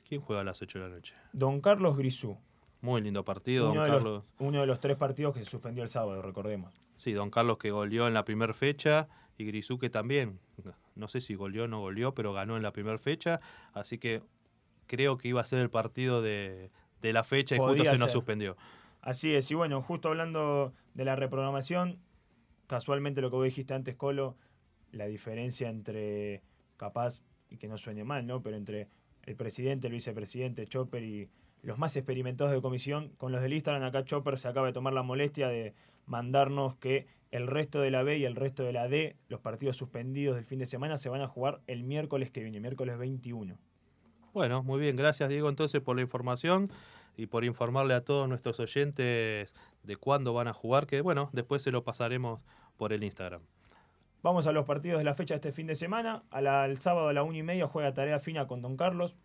¿Quién juega a las 8 de la noche? Don Carlos Grisú. Muy lindo partido, Uno, Don Carlos. los, uno de los tres partidos que se suspendió el sábado, recordemos. Sí, Don Carlos que goleó en la primera fecha y Grisú que también, no sé si goleó o no goleó, pero ganó en la primera fecha, así que creo que iba a ser el partido de, de la fecha y Podía justo se nos suspendió. Así es, y bueno, justo hablando de la reprogramación, casualmente lo que vos dijiste antes, Colo, la diferencia entre, capaz, y que no suene mal, ¿no? Pero entre el presidente, el vicepresidente, Chopper y los más experimentados de comisión, con los del Instagram, acá Chopper se acaba de tomar la molestia de mandarnos que el resto de la B y el resto de la D, los partidos suspendidos del fin de semana, se van a jugar el miércoles que viene, miércoles 21. Bueno, muy bien, gracias Diego entonces por la información y por informarle a todos nuestros oyentes de cuándo van a jugar, que bueno, después se lo pasaremos por el Instagram. Vamos a los partidos de la fecha de este fin de semana. al sábado a la una y media juega Tarea Fina con Don Carlos,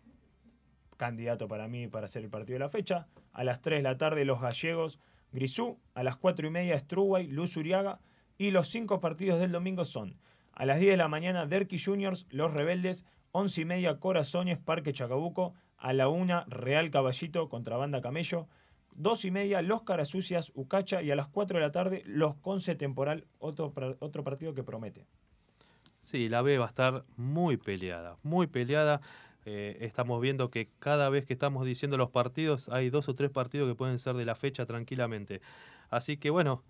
candidato para mí para ser el partido de la fecha. A las 3 de la tarde los gallegos Grisú. A las 4 y media Struway, Luz Uriaga. Y los cinco partidos del domingo son a las 10 de la mañana Derky Juniors, Los Rebeldes, 11 y media Corazones, Parque Chacabuco, a la 1 Real Caballito contra Banda Camello, 2 y media Los Carasucias, Ucacha y a las 4 de la tarde Los Conce Temporal, otro, otro partido que promete. Sí, la B va a estar muy peleada, muy peleada. Eh, estamos viendo que cada vez que estamos diciendo los partidos, hay dos o tres partidos que pueden ser de la fecha tranquilamente. Así que bueno,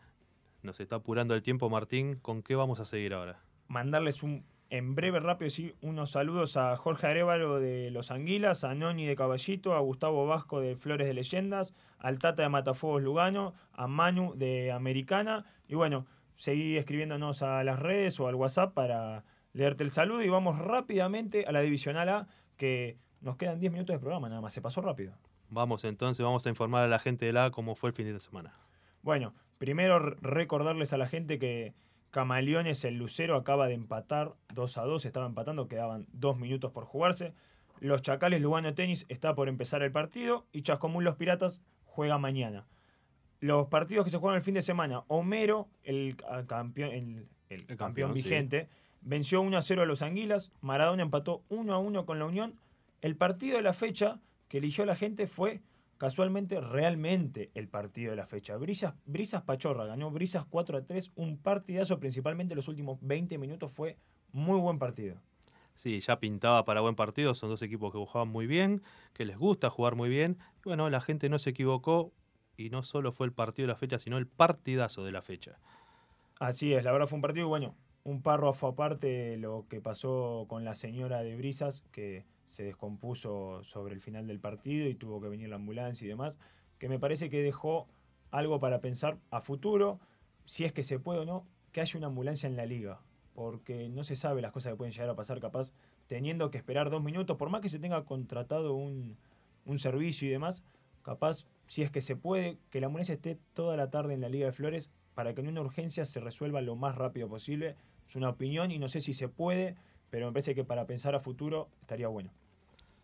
nos está apurando el tiempo Martín, ¿con qué vamos a seguir ahora? Mandarles un en breve, rápido, sí, unos saludos a Jorge Arevalo de Los Anguilas, a Noni de Caballito, a Gustavo Vasco de Flores de Leyendas, al Tata de Matafuegos Lugano, a Manu de Americana. Y bueno, seguí escribiéndonos a las redes o al WhatsApp para leerte el saludo. Y vamos rápidamente a la Divisional A, que nos quedan 10 minutos de programa, nada más, se pasó rápido. Vamos entonces, vamos a informar a la gente de la A cómo fue el fin de semana. Bueno, primero recordarles a la gente que Camaleones, el Lucero acaba de empatar 2 a 2, estaba empatando, quedaban 2 minutos por jugarse. Los Chacales Lugano Tenis está por empezar el partido y Chascomún Los Piratas juega mañana. Los partidos que se juegan el fin de semana, Homero, el campeón, el, campeón, vigente, venció 1 a 0 a los Anguilas, Maradona empató 1 a 1 con la Unión. El partido de la fecha que eligió la gente fue casualmente realmente el partido de la fecha. Brisas, Brisas Pachorra ganó Brisas 4 a 3, un partidazo principalmente los últimos 20 minutos fue muy buen partido. Sí, ya pintaba para buen partido, son dos equipos que jugaban muy bien, que les gusta jugar muy bien. Y bueno, la gente no se equivocó y no solo fue el partido de la fecha, sino el partidazo de la fecha. Así es, la verdad fue un partido, bueno, un párrafo aparte de lo que pasó con la señora de Brisas, que se descompuso sobre el final del partido y tuvo que venir la ambulancia y demás, que me parece que dejó algo para pensar a futuro, si es que se puede o no, que haya una ambulancia en la liga, porque no se sabe las cosas que pueden llegar a pasar capaz teniendo que esperar dos minutos, por más que se tenga contratado un, un servicio y demás, capaz, si es que se puede, que la ambulancia esté toda la tarde en la Liga de Flores para que en una urgencia se resuelva lo más rápido posible. Es una opinión y no sé si se puede, pero me parece que para pensar a futuro estaría bueno.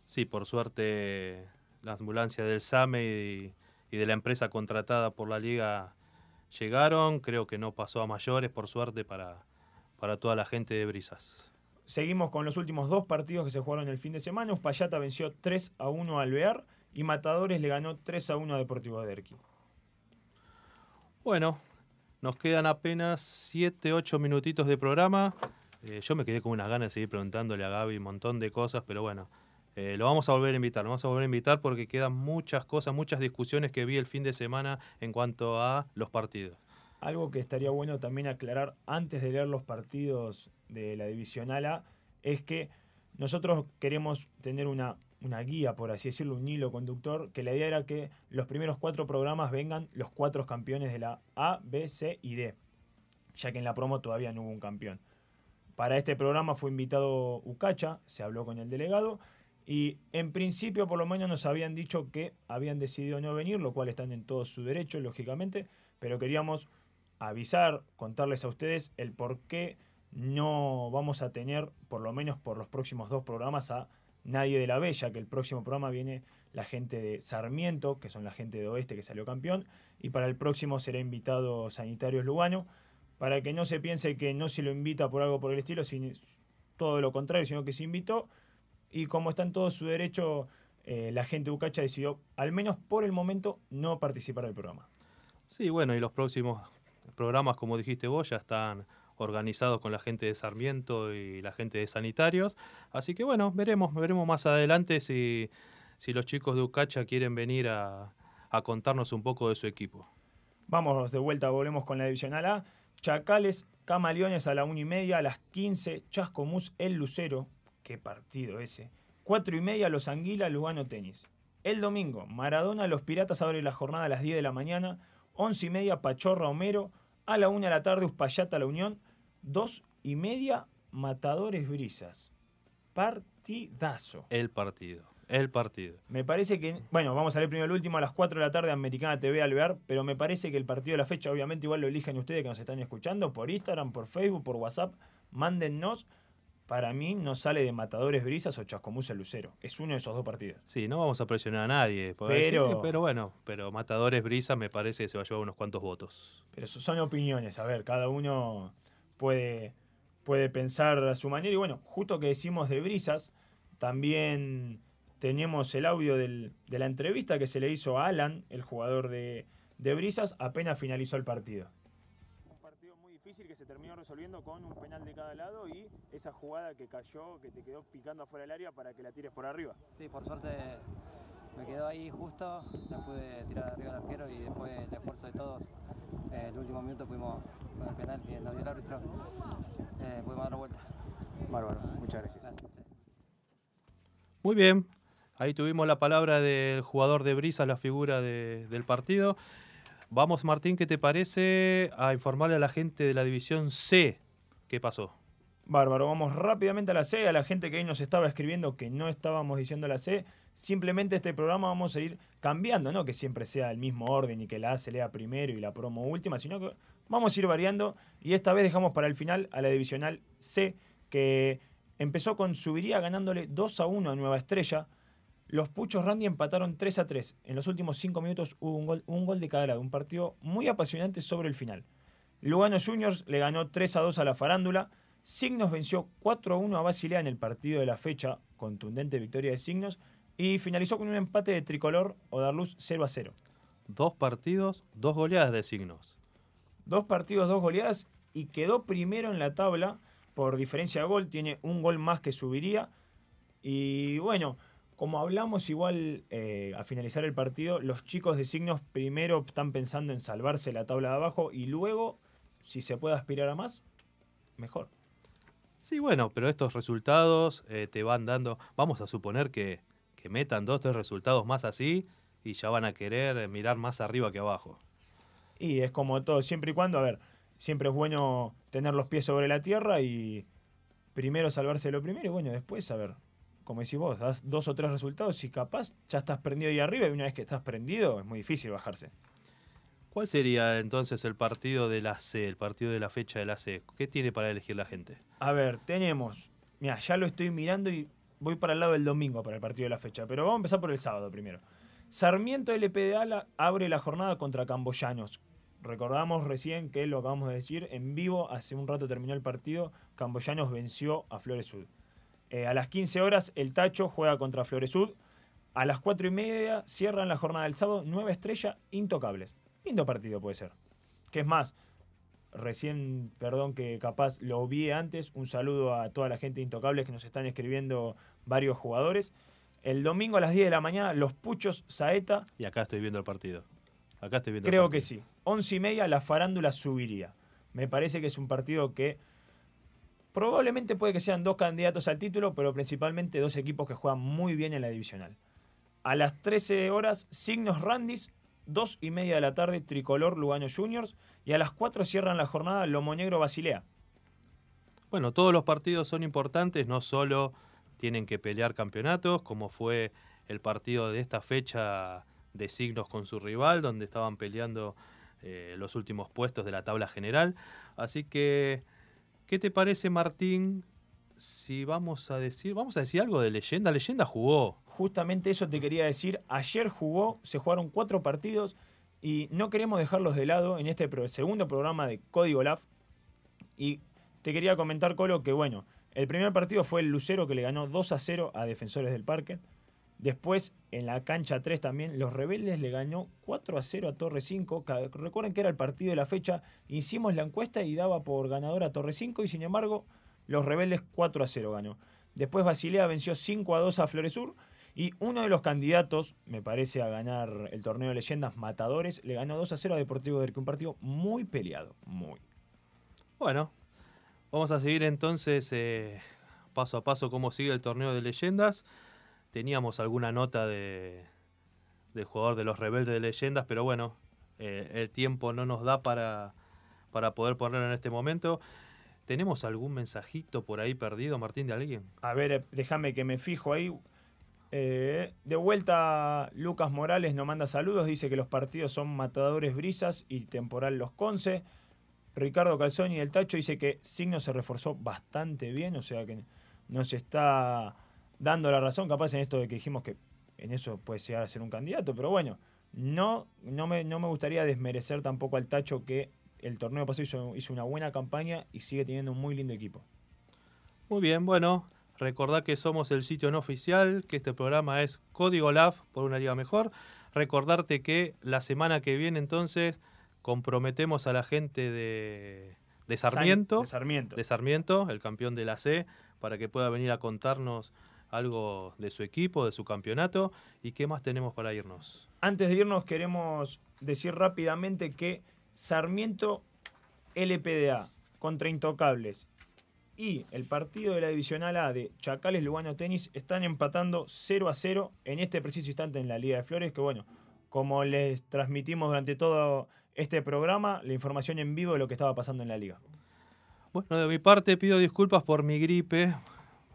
Sí, por suerte la ambulancia del SAME y, de la empresa contratada por la liga llegaron, creo que no pasó a mayores, por suerte, para, para toda la gente de Brisas. Seguimos con los últimos dos partidos que se jugaron el fin de semana. Uspallata venció 3 a 1 al Alvear y Matadores le ganó 3 a 1 a Deportivo Derqui. Bueno, nos quedan apenas 7, 8 minutitos de programa. Eh, yo me quedé con unas ganas de seguir preguntándole a Gaby un montón de cosas, pero bueno, eh, lo vamos a volver a invitar, lo vamos a volver a invitar porque quedan muchas cosas, muchas discusiones que vi el fin de semana en cuanto a los partidos. Algo que estaría bueno también aclarar antes de leer los partidos de la Divisional A es que nosotros queremos tener una, una guía, por así decirlo, un hilo conductor, que la idea era que los primeros cuatro programas vengan los cuatro campeones de la A, B, C y D, ya que en la promo todavía no hubo un campeón. Para este programa fue invitado Ucacha, se habló con el delegado, y en principio por lo menos nos habían dicho que habían decidido no venir, lo cual están en todo su derecho, lógicamente, pero queríamos avisar, contarles a ustedes el por qué no vamos a tener, por lo menos por los próximos dos programas, a nadie de la Bella, que el próximo programa viene la gente de Sarmiento, que son la gente de Oeste que salió campeón, y para el próximo será invitado Sanitarios Lugano para que no se piense que no se lo invita por algo por el estilo, sino todo lo contrario, sino que se invitó. Y como está en todo su derecho, eh, la gente de Ucacha decidió, al menos por el momento, no participar del programa. Sí, bueno, y los próximos programas, como dijiste vos, ya están organizados con la gente de Sarmiento y la gente de Sanitarios. Así que bueno, veremos, veremos más adelante si, si los chicos de Ucacha quieren venir a, a contarnos un poco de su equipo. Vamos de vuelta, volvemos con la divisional A. Chacales, Camaleones a la 1 y media, a las 15, Chascomús, El Lucero. Qué partido ese. 4 y media, Los Anguila, Lugano Tenis. El domingo, Maradona, Los Piratas abre la jornada a las 10 de la mañana. 11 y media, Pachorra, Homero. A la 1 de la tarde, Uspallata, La Unión. 2 y media, Matadores Brisas. Partidazo. El partido. El partido. Me parece que, bueno, vamos a ver primero el último a las 4 de la tarde, Americana TV Alvear, pero me parece que el partido de la fecha, obviamente, igual lo eligen ustedes que nos están escuchando, por Instagram, por Facebook, por WhatsApp, mándennos. Para mí no sale de Matadores Brisas o Chascomús el Lucero. Es uno de esos dos partidos. Sí, no vamos a presionar a nadie. Pero- pero bueno, pero Matadores Brisa me parece que se va a llevar unos cuantos votos. Pero son opiniones, a ver, cada uno puede, puede pensar a su manera. Y bueno, justo que decimos de brisas, también tenemos el audio del- de la entrevista que se le hizo a Alan, el jugador de, de brisas, apenas finalizó el partido. Un partido muy difícil que se terminó resolviendo con un penal de cada lado y esa jugada que cayó, que te quedó picando afuera del área para que la tires por arriba. Sí, por suerte me quedó ahí justo, la pude tirar arriba al arquero y después el esfuerzo de todos, eh, el último minuto pudimos, con el penal que nos dio el árbitro, eh, pudimos dar la vuelta. Bárbaro, muchas gracias. Muy bien. Ahí tuvimos la palabra del jugador de Brisa, la figura de- del partido. Vamos, Martín, ¿qué te parece a informarle a la gente de la división C qué pasó? Bárbaro, vamos rápidamente a la C, a la gente que hoy nos estaba escribiendo que no estábamos diciendo la C. Simplemente este programa vamos a ir cambiando, no que siempre sea el mismo orden y que la A se lea primero y la promo última, sino que vamos a ir variando y esta vez dejamos para el final a la divisional C que empezó con Subiría ganándole 2 a 1 a Nueva Estrella. Los Puchos Randy empataron 3 a 3. En los últimos 5 minutos hubo un gol, un gol de cada lado, un partido muy apasionante sobre el final. Lugano Juniors le ganó 3 a 2 a la Farándula. Signos venció 4 a 1 a Basilea en el partido de la fecha, contundente victoria de Signos, y finalizó con un empate de tricolor o Darluz 0 a 0. Dos partidos, dos goleadas de signos. Dos partidos, dos goleadas, y quedó primero en la tabla por diferencia de gol, tiene un gol más que subiría. Y bueno, como hablamos igual eh, a finalizar el partido, los chicos de Signos primero están pensando en salvarse la tabla de abajo y luego, si se puede aspirar a más, mejor. Sí, bueno, pero estos resultados eh, te van dando. Vamos a suponer que, que metan dos, tres resultados más así y ya van a querer mirar más arriba que abajo. Y es como todo, siempre y cuando, a ver, siempre es bueno tener los pies sobre la tierra y primero salvarse lo primero y bueno, después, a ver, como decís vos, das dos o tres resultados y capaz ya estás prendido ahí arriba y una vez que estás prendido es muy difícil bajarse. ¿Cuál sería entonces el partido de la C, el partido de la fecha de la C? ¿Qué tiene para elegir la gente? A ver, tenemos, mira, ya lo estoy mirando y voy para el lado del domingo para el partido de la fecha, pero vamos a empezar por el sábado primero. Sarmiento LP de Ala abre la jornada contra Camboyanos. Recordamos recién que lo acabamos de decir, en vivo, hace un rato terminó el partido, Camboyanos venció a Flores Sud. Eh, a las 15 horas el Tacho juega contra Flores Sud. A las 4 y media cierran la jornada del sábado, nueva estrella, intocables. Lindo partido puede ser. Que es más, recién, perdón que capaz lo vi antes, un saludo a toda la gente de Intocables que nos están escribiendo varios jugadores. El domingo a las 10 de la mañana, los Puchos Saeta, Y acá estoy viendo el partido. Acá estoy viendo el creo que partido. sí. 11 y media, la farándula subiría. Me parece que es un partido que probablemente puede que sean dos candidatos al título, pero principalmente dos equipos que juegan muy bien en la divisional. A las 13 horas, Signos Randis, 2 y media de la tarde, Tricolor Lugano Juniors, y a las 4 cierran la jornada Lomo Negro Basilea. Bueno, todos los partidos son importantes, no solo tienen que pelear campeonatos, como fue el partido de esta fecha de signos con su rival, donde estaban peleando eh, los últimos puestos de la tabla general. Así que, ¿qué te parece, Martín? Si vamos a decir, vamos a decir algo de leyenda. Leyenda jugó. Justamente eso te quería decir. Ayer jugó, se jugaron cuatro partidos y no queremos dejarlos de lado en este segundo programa de Código LAF. Y te quería comentar, Colo, que bueno, el primer partido fue el Lucero que le ganó 2 a 0 a Defensores del Parque. Después, en la cancha 3 también, los Rebeldes le ganó 4 a 0 a Torre 5. Ca- Recuerden que era el partido de la fecha. Hicimos la encuesta y daba por ganador a Torre 5 y sin embargo, los Rebeldes 4 a 0 ganó. Después Basilea venció 5 a 2 a Floresur. Y uno de los candidatos, me parece, a ganar el torneo de leyendas Matadores, le ganó 2 a 0 a Deportivo Derque. Un partido muy peleado, muy. Bueno, vamos a seguir entonces eh, paso a paso cómo sigue el torneo de leyendas. Teníamos alguna nota de, del jugador de los rebeldes de leyendas, pero bueno, eh, el tiempo no nos da para, para poder ponerlo en este momento. ¿Tenemos algún mensajito por ahí perdido, Martín, de alguien? A ver, eh, déjame que me fijo ahí. Eh, de vuelta, Lucas Morales nos manda saludos, dice que los partidos son Matadores Brisas y Temporal Los Conce. Ricardo Calzoni del Tacho dice que Signo se reforzó bastante bien, o sea que nos está dando la razón, capaz en esto de que dijimos que en eso puede llegar a ser un candidato, pero bueno, no, no, me, no me gustaría desmerecer tampoco al Tacho que el torneo pasado hizo, hizo una buena campaña y sigue teniendo un muy lindo equipo. Muy bien, bueno, recordad que somos el sitio no oficial, que este programa es Código LAF por una liga mejor. Recordarte que la semana que viene entonces comprometemos a la gente de, de Sarmiento, de Sarmiento. de Sarmiento, el campeón de la C, para que pueda venir a contarnos algo de su equipo, de su campeonato y qué más tenemos para irnos. Antes de irnos queremos decir rápidamente que Sarmiento LPDA contra Intocables y el partido de la Divisional A de Chacales Lugano Tenis están empatando 0 a 0 en este preciso instante en la Liga de Flores, que bueno, como les transmitimos durante todo este programa, la información en vivo de lo que estaba pasando en la liga. Bueno, de mi parte pido disculpas por mi gripe.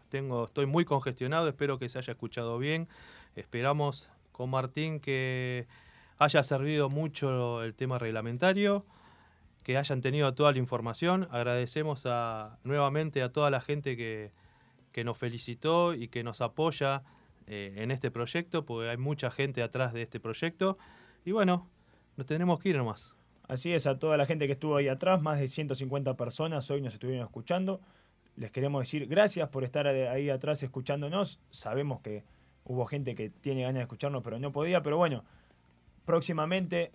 Tengo, estoy muy congestionado, espero que se haya escuchado bien. Esperamos con Martín que haya servido mucho el tema reglamentario, que hayan tenido toda la información. Agradecemos a, nuevamente a toda la gente que, que nos felicitó y que nos apoya eh, en este proyecto, porque hay mucha gente atrás de este proyecto. Y bueno, nos tenemos que ir nomás. Así es, a toda la gente que estuvo ahí atrás, más de 150 personas hoy nos estuvieron escuchando. Les queremos decir gracias por estar ahí atrás escuchándonos. Sabemos que hubo gente que tiene ganas de escucharnos, pero no podía. Pero bueno, próximamente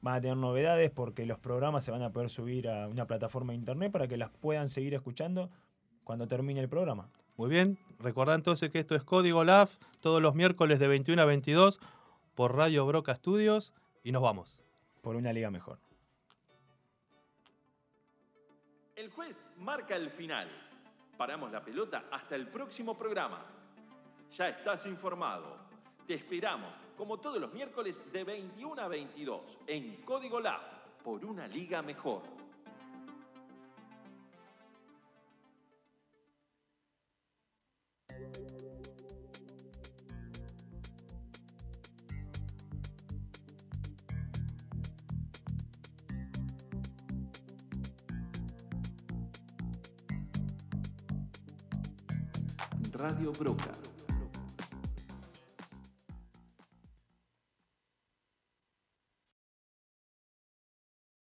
van a tener novedades porque los programas se van a poder subir a una plataforma de internet para que las puedan seguir escuchando cuando termine el programa. Muy bien, recordad entonces que esto es Código LAF todos los miércoles de 21 a 22 por Radio Broca Studios y nos vamos. Por una liga mejor. El juez marca el final. Paramos la pelota hasta el próximo programa. Ya estás informado. Te esperamos, como todos los miércoles, de 21 a 22 en Código LAF por una liga mejor. Radio Broca